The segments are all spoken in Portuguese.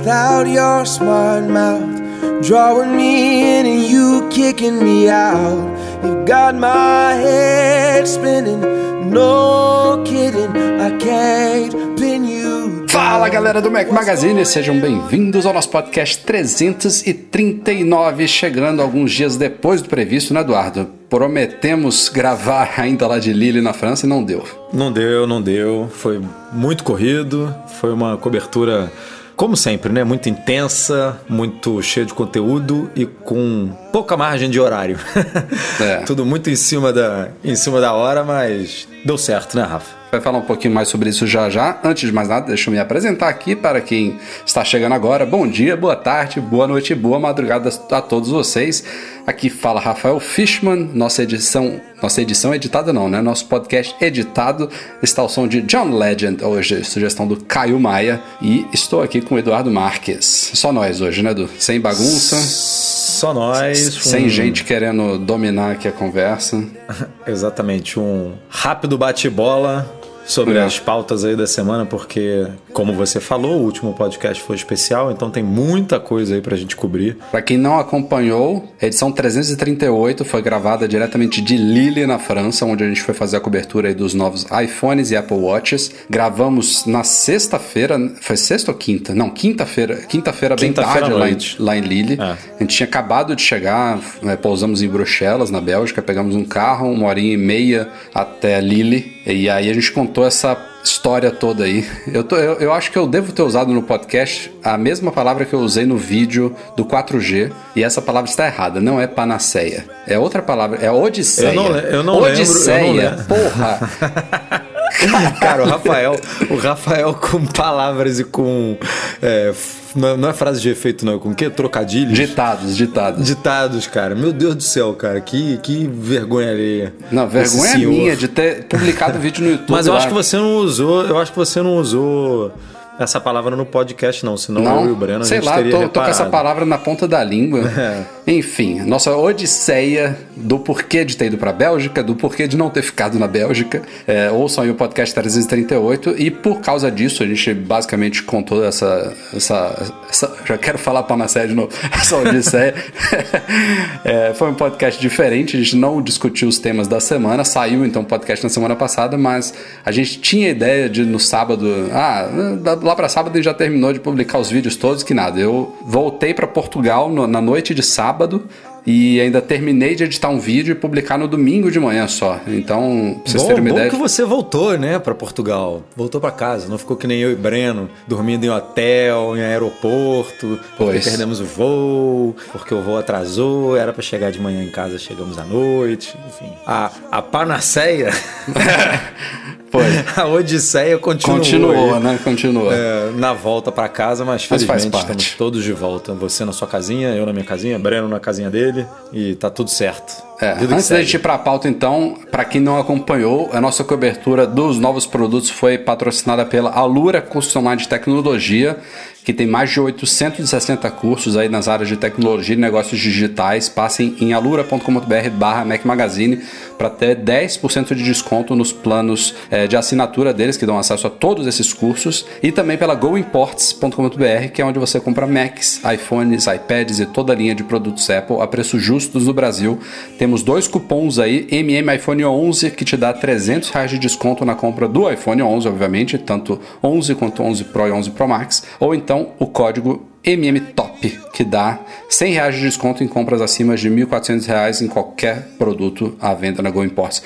Without your smart mouth? Drawing me in and you kicking me out. You've got my head spinning, no kidding. I can't pin you. Fala galera do Mac Magazine, sejam bem-vindos ao nosso podcast 339, chegando alguns dias depois do previsto, né, Eduardo? Prometemos gravar ainda lá de Lille na França e não deu. Não deu, não deu. Foi muito corrido, foi uma cobertura, como sempre, né? Muito intensa, muito cheia de conteúdo e com pouca margem de horário. É. Tudo muito em cima, da, em cima da hora, mas deu certo, né, Rafa? Vai falar um pouquinho mais sobre isso já já. Antes de mais nada, deixa eu me apresentar aqui para quem está chegando agora. Bom dia, boa tarde, boa noite boa madrugada a todos vocês. Aqui fala Rafael Fishman. Nossa edição, nossa edição editada não, né? Nosso podcast editado está ao som de John Legend hoje, sugestão do Caio Maia. E estou aqui com o Eduardo Marques. Só nós hoje, né, Edu? Sem bagunça. Só nós. Sem um- gente querendo dominar aqui a conversa. Exatamente, um rápido bate-bola sobre É. as pautas aí da semana, porque, como você falou, o último podcast foi especial, então tem muita coisa aí pra gente cobrir. Para quem não acompanhou, a edição 338 foi gravada diretamente de Lille, na França, onde a gente foi fazer a cobertura aí dos novos iPhones e Apple Watches. Gravamos na sexta-feira, foi sexta ou quinta? Não, quinta-feira, quinta-feira bem tarde lá em, lá em Lille. É. A gente tinha acabado de chegar, né, pousamos em Bruxelas, na Bélgica, pegamos um carro, uma horinha e meia até Lille, e aí a gente contou essa história toda aí. Eu, tô- eu, eu acho que eu devo ter usado no podcast a mesma palavra que eu usei no vídeo do 4G, e essa palavra está errada, não é panaceia. É outra palavra, é odisseia. Eu não le- eu não lembro, eu não odisseia, lembro. porra. Cara, o Rafael, o Rafael com palavras e com. é, não, é- não é frase de efeito, não, é com o quê? Trocadilhos? Ditados, ditados. Ditados, cara. Meu Deus do céu, cara. Que, que vergonha alheia. Não, vergonha senhor. minha de ter publicado o vídeo no YouTube. Mas eu lá. acho que você não usou. Eu acho que você não usou essa palavra no podcast, não. Senão eu e o Breno a sei gente lá, teria tô, tô com essa reparado. palavra na ponta da língua. É. Enfim, nossa odisseia do porquê de ter ido pra Bélgica, do porquê de não ter ficado na Bélgica. É, ouçam aí o podcast 338 e por causa disso a gente basicamente contou essa. essa, essa- já quero falar panaceia de novo, essa odisseia. É, foi um podcast diferente, a gente não discutiu os temas da semana, saiu então o podcast na semana passada, mas a gente tinha ideia de no sábado, ah, lá pra sábado a gente já terminou de publicar os vídeos todos, que nada. Eu voltei pra Portugal no- na noite de sábado sábado e ainda terminei de editar um vídeo e publicar no domingo de manhã só. Então, pra vocês Bom, terem uma bom ideia. que você voltou, né, pra Portugal. Voltou pra casa, não ficou que nem eu e Breno, dormindo em hotel, em aeroporto, porque Pois. perdemos o voo, porque o voo atrasou, era pra chegar de manhã em casa, chegamos à noite, enfim. A, a panaceia, Foi. a odisseia continuou. Continuou, né? Continuou. é, na volta pra casa, mas Mas faz felizmente parte. estamos todos de volta. Você na sua casinha, eu na minha casinha, Breno na casinha dele e tá tudo certo. É, antes da gente ir para a pauta, então, para quem não acompanhou, a nossa cobertura dos novos produtos foi patrocinada pela Alura Curso Online de Tecnologia, que tem mais de 860 cursos aí nas áreas de tecnologia e negócios digitais. Passem em alura.com.br barra Mac Magazine para ter 10% de desconto nos planos eh, de assinatura deles, que dão acesso a todos esses cursos. E também pela goimports.com.br, que é onde você compra Macs, iPhones, iPads e toda a linha de produtos Apple a preços justos no Brasil. Temos dois cupons aí, MM iPhone 11, que te dá 300 reais de desconto na compra do iPhone 11, obviamente, tanto 11 quanto 11 Pro e 11 Pro Max, ou então o código MMTOP, que dá 100 reais de desconto em compras acima de 1.400 reais em qualquer produto à venda na Go Imports.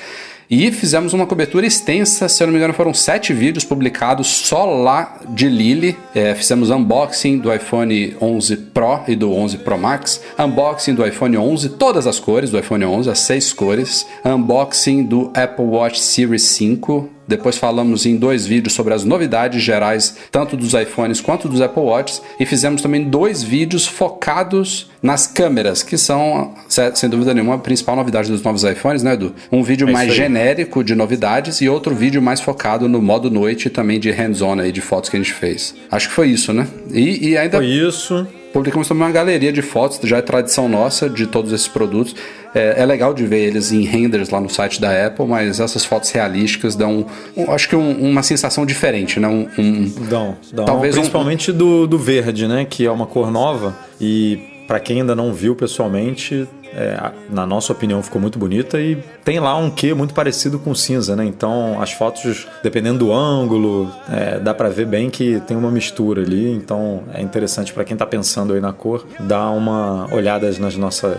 E fizemos uma cobertura extensa, se eu não me engano, foram sete vídeos publicados só lá de Lille. É, fizemos unboxing do iPhone 11 Pro e do 11 Pro Max, unboxing do iPhone 11, todas as cores do iPhone 11, as seis cores, unboxing do Apple Watch Series 5, Depois falamos em dois vídeos sobre as novidades gerais, tanto dos iPhones quanto dos Apple Watches. E fizemos também dois vídeos focados nas câmeras, que são, sem dúvida nenhuma, a principal novidade dos novos iPhones, né, Edu? Um vídeo É mais genérico de novidades e outro vídeo mais focado no modo noite e também de hands-on aí, de fotos que a gente fez. Acho que foi isso, né? E, e ainda Foi isso. Publicamos também uma galeria de fotos, já é tradição nossa de todos esses produtos. É, é legal de ver eles em renders lá no site da Apple, mas essas fotos realísticas dão, um- acho que um- uma sensação diferente, né? Um, um- Dão, dão. Talvez Principalmente do, do verde, né? Que é uma cor nova. E para quem ainda não viu pessoalmente, é, na nossa opinião ficou muito bonita e tem lá um quê muito parecido com cinza, né? Então as fotos, dependendo do ângulo, é, dá para ver bem que tem uma mistura ali. Então é interessante para quem tá pensando aí na cor, dar uma olhada nas nossas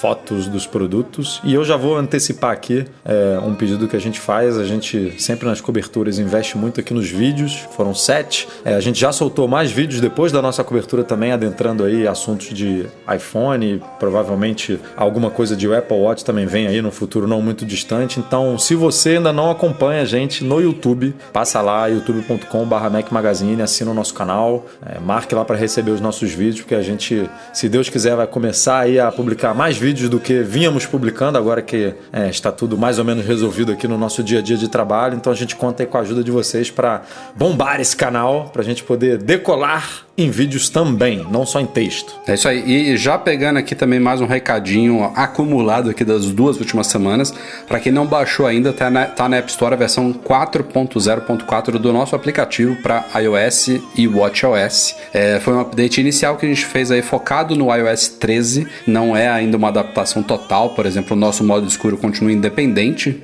fotos dos produtos. E eu já vou antecipar aqui é, um pedido que a gente faz. A gente sempre nas coberturas investe muito aqui nos vídeos. Foram sete. É, a gente já soltou mais vídeos depois da nossa cobertura também, adentrando aí assuntos de iPhone. Provavelmente alguma coisa de Apple Watch também vem aí no futuro não muito distante. Então, se você ainda não acompanha a gente no YouTube, passa lá youtube.com/barra Mac Magazine, assina o nosso canal, é, marque lá para receber os nossos vídeos, porque a gente, se Deus quiser, vai começar aí a publicar mais vídeos do que vínhamos publicando, agora que é, está tudo mais ou menos resolvido aqui no nosso dia a dia de trabalho. Então a gente conta aí com a ajuda de vocês para bombar esse canal, para a gente poder decolar em vídeos também, não só em texto. É isso aí. E já pegando aqui também mais um recadinho acumulado aqui das duas últimas semanas. Para quem não baixou ainda, tá na, tá na App Store a versão 4.0.4 do nosso aplicativo para iOS e WatchOS. É, foi um update inicial que a gente fez aí focado no iOS 13. Não é ainda uma adaptação total. Por exemplo, o nosso modo escuro continua independente.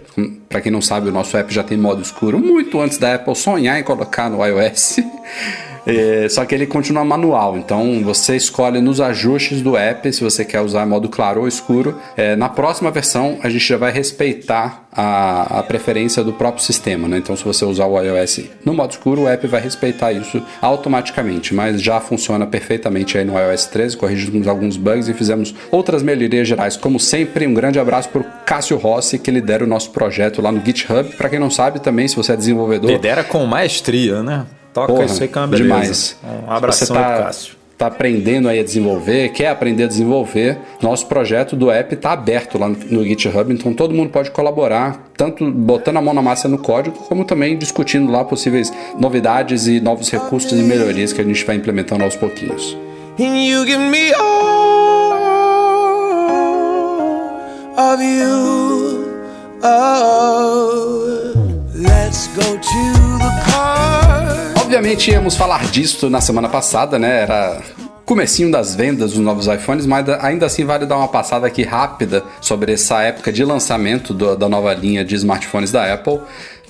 Para quem não sabe, o nosso app já tem modo escuro muito antes da Apple sonhar em colocar no iOS. É, só que ele continua manual, então você escolhe nos ajustes do app se você quer usar modo claro ou escuro. É, na próxima versão a gente já vai respeitar a, a preferência do próprio sistema, né? Então se você usar o iOS no modo escuro, o app vai respeitar isso automaticamente, mas já funciona perfeitamente aí no iOS 13. Corrigimos alguns bugs e fizemos outras melhorias gerais. Como sempre, um grande abraço para o Cássio Rossi que lidera o nosso projeto lá no GitHub. Para quem não sabe também, se você é desenvolvedor, Lidera com maestria, né? Toca Porra, isso aí que é uma beleza. demais. Um abração Você tá, Cássio. Tá aprendendo aí a desenvolver, quer aprender a desenvolver, nosso projeto do app está aberto lá no, no GitHub, então todo mundo pode colaborar, tanto botando a mão na massa no código, como também discutindo lá possíveis novidades e novos recursos e melhorias que a gente vai implementando aos pouquinhos. And Obviamente íamos falar disso na semana passada, né? Era comecinho das vendas dos novos iPhones, mas ainda assim vale dar uma passada aqui rápida sobre essa época de lançamento do- da nova linha de smartphones da Apple.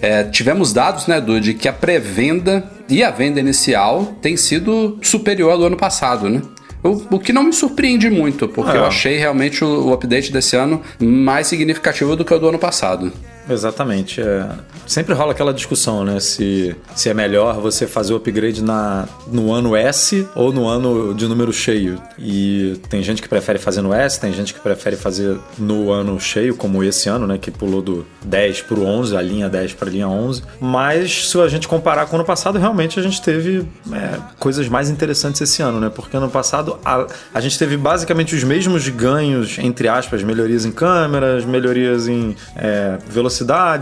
É, tivemos dados, né, Edu, de que a pré-venda e a venda inicial tem sido superior ao do ano passado, né? O, o que não me surpreende muito, porque É. eu achei realmente o, o update desse ano mais significativo do que o do ano passado. Exatamente. é. Sempre rola aquela discussão, né? Se, se é melhor você fazer o upgrade na, no ano S ou no ano de número cheio. E tem gente que prefere fazer no S, tem gente que prefere fazer no ano cheio, como esse ano, né? Que pulou do 10 para o 11, a linha 10 para a linha 11. Mas se a gente comparar com o ano passado, realmente a gente teve é, coisas mais interessantes esse ano, né? Porque ano passado a, a gente teve basicamente os mesmos ganhos, entre aspas, melhorias em câmeras, melhorias em é, velocidade,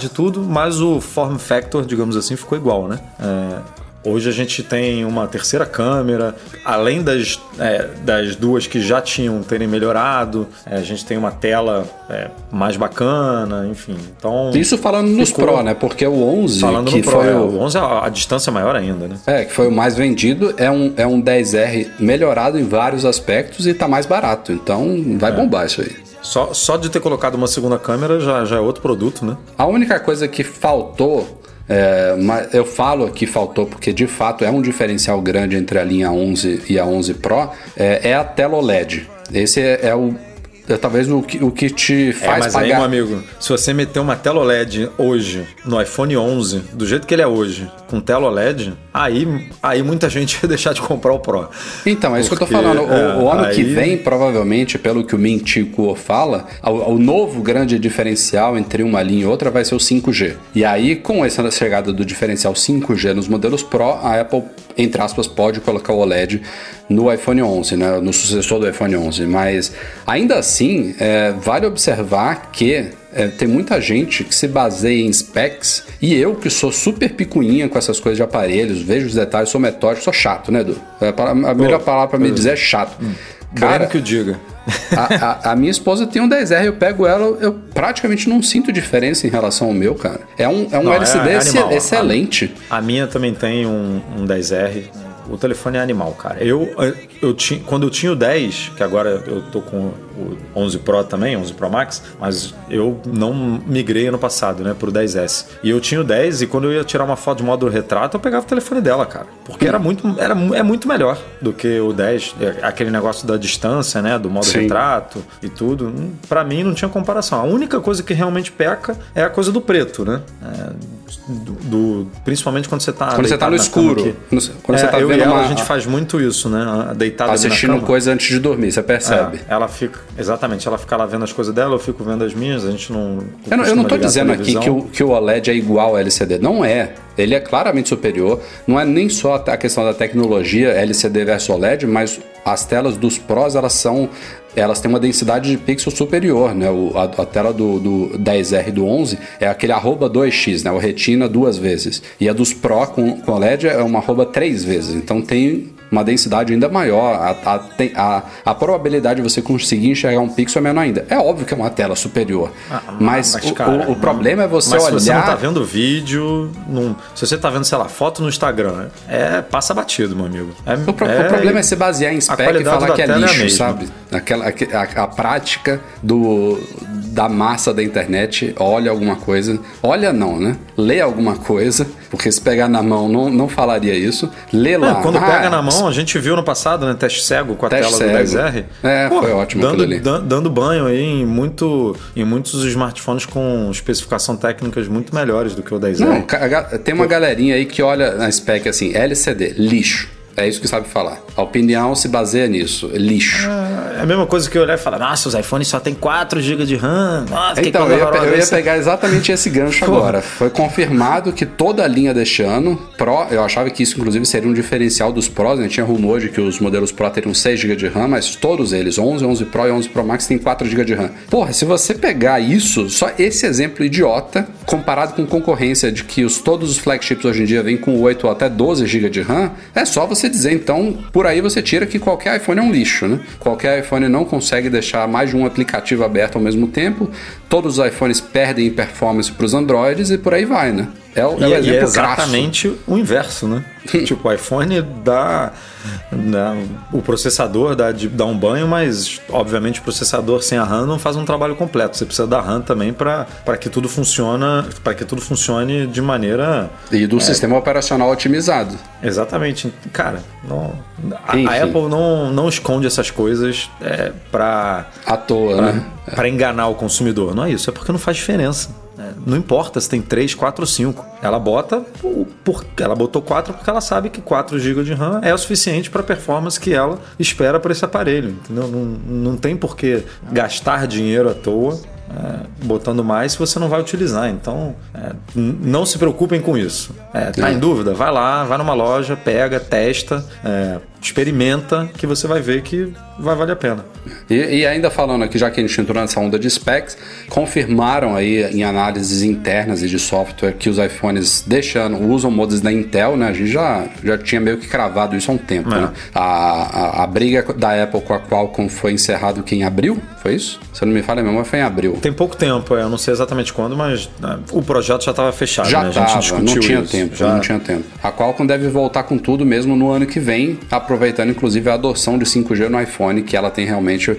tudo, mas o form factor, digamos assim, ficou igual, né? É, Hoje a gente tem uma terceira câmera, além das, é, das duas que já tinham terem melhorado, é, a gente tem uma tela é, mais bacana, enfim. Então, Isso falando nos Pro, né? Porque o 11, falando que no Pro, foi é, o, o 11 a, a distância é maior ainda, né? É, que foi o mais vendido, é um, é um 10R melhorado em vários aspectos e tá mais barato. Então vai bombar isso aí. Só, só de ter colocado uma segunda câmera já, já é outro produto, né? A única coisa que faltou, é, mas eu falo que faltou porque de fato é um diferencial grande entre a linha 11 e a 11 Pro, é, é a tela OLED. Esse é, é o. É talvez o que, o que te É, faz mas aí, pagar. meu amigo, se você meter uma tela OLED hoje no iPhone 11, do jeito que ele é hoje, com tela OLED, aí, aí muita gente ia deixar de comprar o Pro. Então, é isso Porque, que eu tô falando. O, é, o ano aí- que vem, provavelmente, pelo que o Mintico fala, o, o novo grande diferencial entre uma linha e outra vai ser o 5G. E aí, com essa chegada do diferencial 5G nos modelos Pro, a Apple, entre aspas, pode colocar o OLED no iPhone 11, né? no sucessor do iPhone 11. Mas, ainda assim, é, vale observar que é, tem muita gente que se baseia em specs e eu que sou super picuinha com essas coisas de aparelhos, vejo os detalhes, sou metódico, sou chato, né, Edu? É A, a melhor palavra pra me dizer é chato. Cara, Cara, que o diga. a, a- a minha esposa tem um 10R, eu pego ela, eu praticamente não sinto diferença em relação ao meu, cara. É um, é um Não, é- LCD é animal. excelente. A minha também tem um, um 10R. O telefone é animal, cara. Eu, eu tinha, quando eu tinha o 10, que agora eu tô com o 11 Pro também, 11 Pro Max, mas eu não migrei ano passado, né, pro 10S. E eu tinha o 10 e quando eu ia tirar uma foto de modo retrato, eu pegava o telefone dela, cara. Porque era muito, era, é muito melhor do que o 10. É, Aquele negócio da distância, né, do modo Sim. retrato e tudo. Hum, Pra mim não tinha comparação. A única coisa que realmente peca é a coisa do preto, né? É, do, do- principalmente quando você tá Quando você tá no escuro. Quando- quando você É, tá eu vendo ela, uma- a gente faz muito isso, né? Deitado ali na Assistindo coisa antes de dormir, você percebe. É, ela fica, exatamente, ela fica lá vendo as coisas dela, eu fico vendo as minhas, a gente não. Eu não, eu não tô dizendo aqui que o, que o OLED é igual ao LCD. Não é. Ele é claramente superior. Não é nem só a questão da tecnologia LCD versus OLED, mas as telas dos Pros, elas são. Elas têm uma densidade de pixel superior, né? O- a, a tela do, do 10R e do 11 é aquele arroba 2x, né? O retina duas vezes. E a dos Pro com, com OLED é uma arroba três vezes. Então tem uma densidade ainda maior. A, a, a, a probabilidade de você conseguir enxergar um pixel é menor ainda. É óbvio que é uma tela superior. mas Mas, o, cara, o- o problema é você olhar. se você não tá vendo vídeo, não- se você tá vendo, sei lá, foto no Instagram, é passa batido, meu amigo. É- O, pro- o é- problema é se basear em spec e falar que é é lixo, sabe? Aquela, aque- a, a prática do, da massa da internet, olha alguma coisa. Olha não, né? Lê alguma coisa, porque se pegar na mão não, não falaria isso. Lê lá. Não, quando Ah, pega na mão, a gente viu no passado, né? Teste cego com a tela do cego. 10R. É, foi ótimo dando, ali. dan- dando banho aí em, muito, em muitos smartphones com especificação técnicas muito melhores do que o 10R. Não, tem uma galerinha aí que olha na spec assim, LCD, lixo. É isso que sabe falar. A opinião se baseia nisso, lixo. É a mesma coisa que eu olhar e falar, nossa, os iPhones só tem 4 GB de RAM. Nossa, Então, eu ia, eu ia horrorosa." pegar exatamente esse gancho agora. Foi confirmado que toda a linha deste ano, Pro, eu achava que isso inclusive seria um diferencial dos Pros, né? Tinha rumor de que os modelos Pro teriam 6 GB de RAM, mas todos eles, 11, 11 Pro e 11 Pro Max, têm 4 GB de RAM. Porra, se você pegar isso, só esse exemplo idiota, comparado com concorrência de que os, todos os flagships hoje em dia vêm com 8 ou até 12 GB de RAM, é só você dizer, então, por aí você tira que qualquer iPhone é um lixo, né? Qualquer iPhone não consegue deixar mais de um aplicativo aberto ao mesmo tempo, todos os iPhones perdem em performance para os Androids e por aí vai, né? É E, é e é crasso. exatamente o inverso, né? tipo, o iPhone dá, dá- O processador dá, dá um banho, mas obviamente o processador sem a RAM não faz um trabalho completo. Você precisa da RAM também para que tudo funciona, para que tudo funcione de maneira E do sistema operacional otimizado. Exatamente. Cara, não, a, a Apple não, não esconde essas coisas é, para À toa, né? para enganar o consumidor. Não é isso, é porque não faz diferença. Não importa se tem 3, 4 ou 5. Ela bota por, ela botou 4 porque ela sabe que 4 GB de RAM é o suficiente para a performance que ela espera para esse aparelho. Entendeu? Não, não tem por que gastar dinheiro à toa. é, botando mais se você não vai utilizar. Então, é, não se preocupem com isso. É, tá em dúvida? Vai lá, vai numa loja, pega, testa, é, experimenta, que você vai ver que vai valer a pena. E, e ainda falando aqui, já que a gente entrou nessa onda de specs, confirmaram aí em análises internas e de software que os iPhones deixando, usam modos da Intel, né? A gente já, já tinha meio que cravado isso há um tempo, É. né? A, a, a briga da Apple com a Qualcomm foi encerrado que em abril, foi isso? Se eu não me falha mesmo, foi em abril. Tem pouco tempo, é, eu não sei exatamente quando, mas né, o projeto já estava fechado. Já né? A gente tava, discutiu não tinha isso. tempo, Já- não tinha tempo. A Qualcomm deve voltar com tudo mesmo no ano que vem, aproveitando inclusive a adoção de 5G no iPhone, que ela tem realmente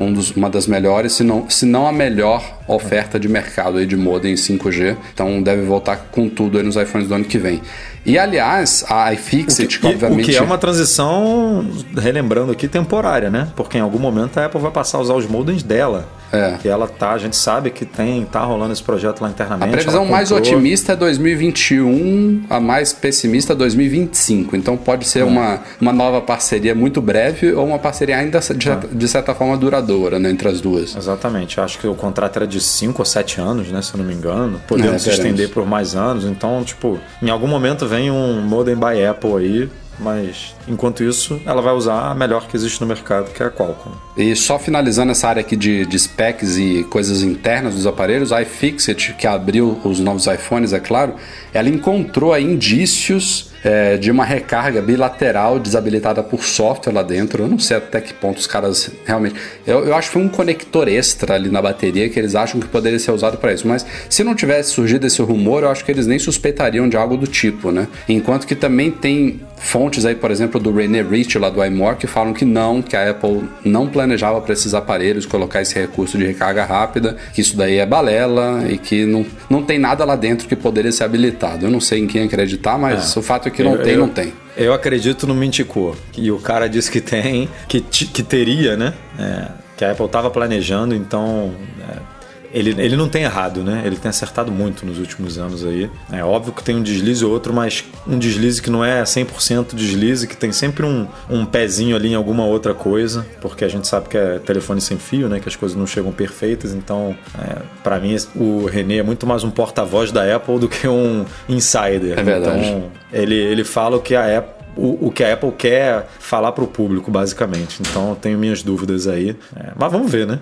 um dos- uma das melhores, se não, se não a melhor oferta de mercado aí de modem 5G. Então deve voltar com tudo nos iPhones do ano que vem. E aliás, a iFixit, que obviamente O que é uma transição, relembrando aqui, temporária, né? Porque em algum momento a Apple vai passar a usar os modems dela. É. Que ela tá, a gente sabe que tem, tá rolando esse projeto lá internamente. A previsão mais otimista é 2021, a mais pessimista é 2025. Então pode ser uma, uma nova parceria muito breve ou uma parceria ainda de, de certa forma duradoura né, entre as duas. Exatamente, acho que o contrato era de 5 ou 7 anos, né? Se eu não me engano. Podendo É, se estender por mais anos. Então, tipo, em algum momento vem um modem by Apple aí. Mas enquanto isso, ela vai usar a melhor que existe no mercado, que é a Qualcomm. E só finalizando essa área aqui de, de specs e coisas internas dos aparelhos, iFixit, que abriu os novos iPhones, é claro, ela encontrou aí indícios é, de uma recarga bilateral desabilitada por software lá dentro. Eu não sei até que ponto os caras realmente. Eu, eu acho que foi um conector extra ali na bateria que eles acham que poderia ser usado para isso. Mas se não tivesse surgido esse rumor, eu acho que eles nem suspeitariam de algo do tipo, né? Enquanto que também tem fontes aí, por exemplo, do René Rich lá do iMore que falam que não, que a Apple não planejava para esses aparelhos colocar esse recurso de recarga rápida, que isso daí é balela e que não, não tem nada lá dentro que poderia ser habilitado. Eu não sei em quem acreditar, mas o fato é que não Eu- tem, eu- não tem. Eu acredito no Mintico. E o cara disse que tem, que, que teria, né? É, que a Apple estava planejando, então. é, ele, ele não tem errado, né? Ele tem acertado muito nos últimos anos aí. É óbvio que tem um deslize ou outro, mas um deslize que não é 100% deslize, que tem sempre um, um pezinho ali em alguma outra coisa, porque a gente sabe que é telefone sem fio, né? Que as coisas não chegam perfeitas. Então, é, para mim, o René é muito mais um porta-voz da Apple do que um insider. É verdade. Então, ele, ele fala o que a Apple. O, o que a Apple quer falar para o público, basicamente. Então, eu tenho minhas dúvidas aí. É, mas vamos ver, né?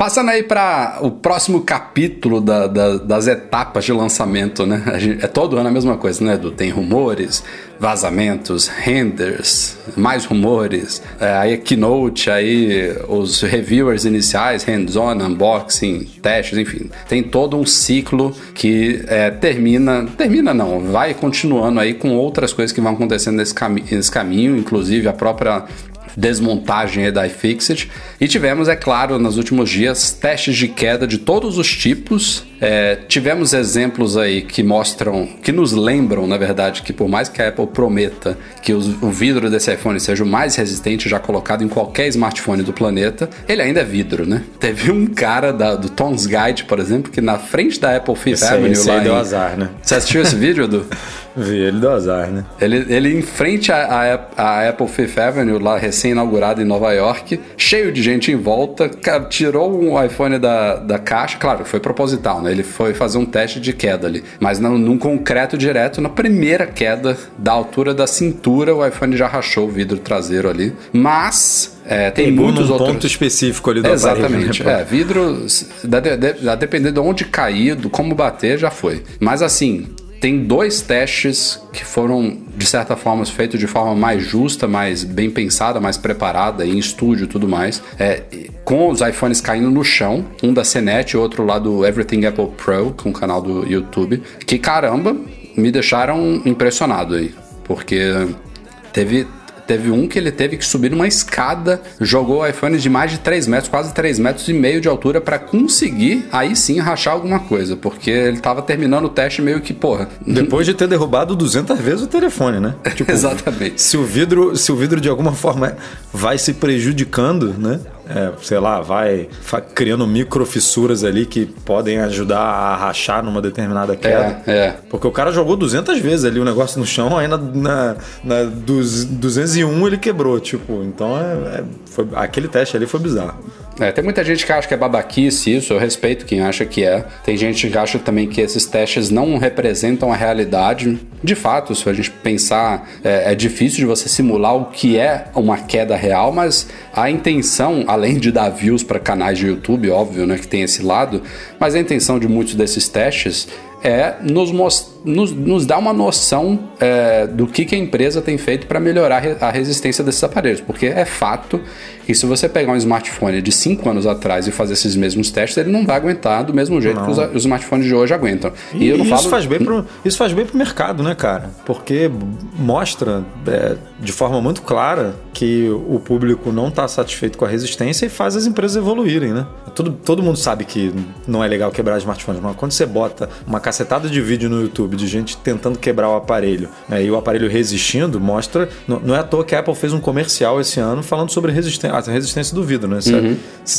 Passando aí para o próximo capítulo da- da- das etapas de lançamento, né? É todo ano a mesma coisa, né, Edu? Tem rumores, vazamentos, renders, mais rumores, é, aí a keynote, aí os reviewers iniciais, hands-on, unboxing, testes, enfim. Tem todo um ciclo que é, termina, termina não, vai continuando aí com outras coisas que vão acontecendo nesse, cami nesse caminho, inclusive a própria desmontagem aí da iFixit. E tivemos, é claro, nos últimos dias, testes de queda de todos os tipos. É, tivemos exemplos aí que mostram, que nos lembram, na verdade, que por mais que a Apple prometa que os- o vidro desse iPhone seja o mais resistente já colocado em qualquer smartphone do planeta, ele ainda é vidro, né? Teve um cara da- do Tom's Guide, por exemplo, que na frente da Apple Fifth Esse aí, Avenue esse aí lá deu em- azar, né? Você assistiu esse vídeo, Edu? Vi, ele deu azar, né? Ele, ele em frente à, Apple Fifth Avenue, lá recém-inaugurada em Nova York, cheio de gente em volta, cara, tirou um iPhone da, da caixa, claro, foi proposital, né? Ele foi fazer um teste de queda ali, mas não, num concreto direto, na primeira queda da altura da cintura, o iPhone já rachou o vidro traseiro ali, mas é, tem Pegou muitos num outros... ponto específico ali do Exatamente. aparelho. né, é, vidro, da- de- de- a depender de onde cair, do como bater, já foi. Mas assim, tem dois testes que foram, de certa forma, feitos de forma mais justa, mais bem pensada, mais preparada, em estúdio e tudo mais. É, com os iPhones caindo no chão, um da CNET e outro lá do Everything Apple Pro, com o canal do YouTube. Que caramba, me deixaram impressionado aí. Porque teve Teve um que ele teve que subir uma escada, jogou o iPhone de mais de 3 metros, quase 3 metros e meio de altura para conseguir aí sim rachar alguma coisa, porque ele tava terminando o teste meio que, porra. Depois de ter derrubado 200 vezes o telefone, né? Tipo, Exatamente. se o vidro, se o vidro de alguma forma vai se prejudicando, né? É, sei lá, vai criando microfissuras ali que podem ajudar a rachar numa determinada queda. É, é. Porque o cara jogou 200 vezes ali o negócio no chão, aí na, na, na dos- 201 ele quebrou, tipo, então é, é- foi- aquele teste ali foi bizarro. É, tem muita gente que acha que é babaquice isso, eu respeito quem acha que é. Tem gente que acha também que esses testes não representam a realidade. De fato, se a gente pensar, é, é difícil de você simular o que é uma queda real, mas a intenção, além de dar views para canais de YouTube, óbvio, né, que tem esse lado, mas a intenção de muitos desses testes é nos, nos, nos dar uma noção é, do que, que a empresa tem feito para melhorar a resistência desses aparelhos. Porque é fato que se você pegar um smartphone de 5 anos atrás e fazer esses mesmos testes, ele não vai aguentar do mesmo jeito que os, os smartphones de hoje aguentam. E, eu não isso, falo. faz bem pro, isso faz bem pro mercado, né, cara? Porque mostra é, de forma muito clara que o público não está satisfeito com a resistência e faz as empresas evoluírem, né? Todo, todo mundo sabe que não é legal quebrar smartphones, mas quando você bota uma cacetada de vídeo no YouTube de gente tentando quebrar o aparelho né, e o aparelho resistindo, mostra. Não, não, é à toa que a Apple fez um comercial esse ano falando sobre resistência, a resistência do vidro, né? Uhum.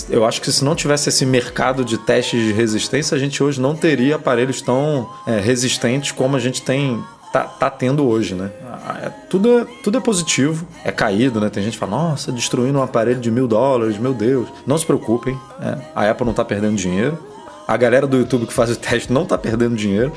Eu acho que se não tivesse esse mercado de testes de resistência, a gente hoje não teria aparelhos tão é, resistentes como a gente tem tá, tá tendo hoje, né? É, tudo, é, tudo é positivo, é caído, né? Tem gente que fala, nossa, destruindo um aparelho de mil dólares, meu Deus. Não se preocupem, é, a Apple não tá perdendo dinheiro. A galera do YouTube que faz o teste não tá perdendo dinheiro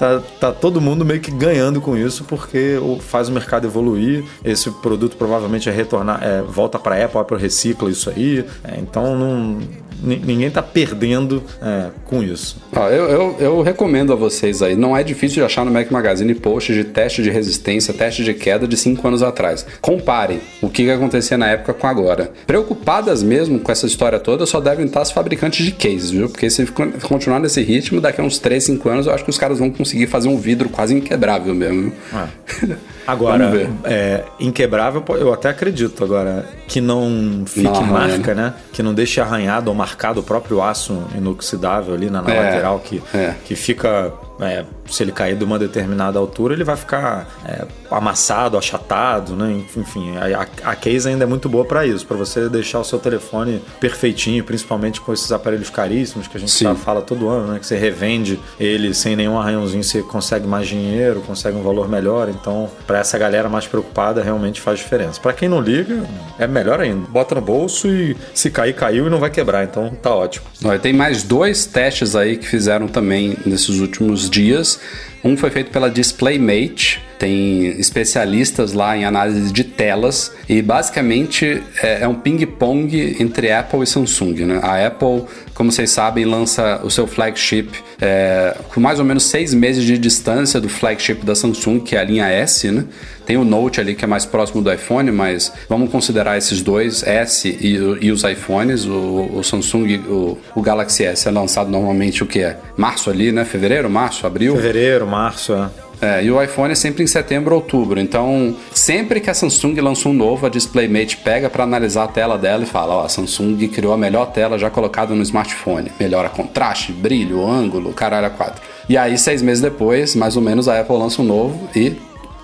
tá, tá todo mundo meio que ganhando com isso porque faz o mercado evoluir. Esse produto provavelmente é retornar, é, volta para Apple, Apple recicla isso aí. É, então não, ninguém está perdendo é, com isso. Ah, eu, eu, eu, recomendo a vocês aí. Não é difícil de achar no Mac Magazine posts de teste de resistência, teste de queda de 5 anos atrás. Comparem o que, acontecia na época com agora. Preocupadas mesmo com essa história toda, só devem estar os fabricantes de cases, viu? Porque se continuar nesse ritmo, daqui a uns 3, 5 anos, eu acho que os caras vão conseguir fazer um vidro quase inquebrável mesmo. É. Agora, é, inquebrável, eu até acredito. Agora, que não fique não, marca, né? Que não deixe arranhado ou marcado o próprio aço inoxidável ali na, na é, lateral, que, é. que fica é, se ele cair de uma determinada altura, ele vai ficar é, amassado, achatado, né? Enfim, a, a case ainda é muito boa para isso, para você deixar o seu telefone perfeitinho, principalmente com esses aparelhos caríssimos que a gente tá, fala todo ano, né? Que você revende ele sem nenhum arranhãozinho, você consegue mais dinheiro, consegue um valor melhor. Então, para essa galera mais preocupada, realmente faz diferença. Para quem não liga, é melhor ainda. Bota no bolso e se cair, caiu e não vai quebrar. Então, tá ótimo. Olha, tem mais dois testes aí que fizeram também nesses últimos dias. Um foi feito pela DisplayMate, tem especialistas lá em análise de telas e basicamente é, é um ping-pong entre Apple e Samsung. Né? A Apple, como vocês sabem, lança o seu flagship é, com mais ou menos seis meses de distância do flagship da Samsung, que é a linha S. Né? Tem o Note ali que é mais próximo do iPhone, mas vamos considerar esses dois, S e, e os iPhones. O, o Samsung, o, o, Galaxy S é lançado normalmente o que é? Março ali, né? Fevereiro, março, abril? Fevereiro, março, é. É, e o iPhone é sempre em setembro ou outubro. Então, sempre que a Samsung lança um novo, a DisplayMate pega para analisar a tela dela e fala: Ó, a Samsung criou a melhor tela já colocada no smartphone. Melhora contraste, brilho, ângulo, caralho a quatro. E aí, seis meses depois, mais ou menos, a Apple lança um novo e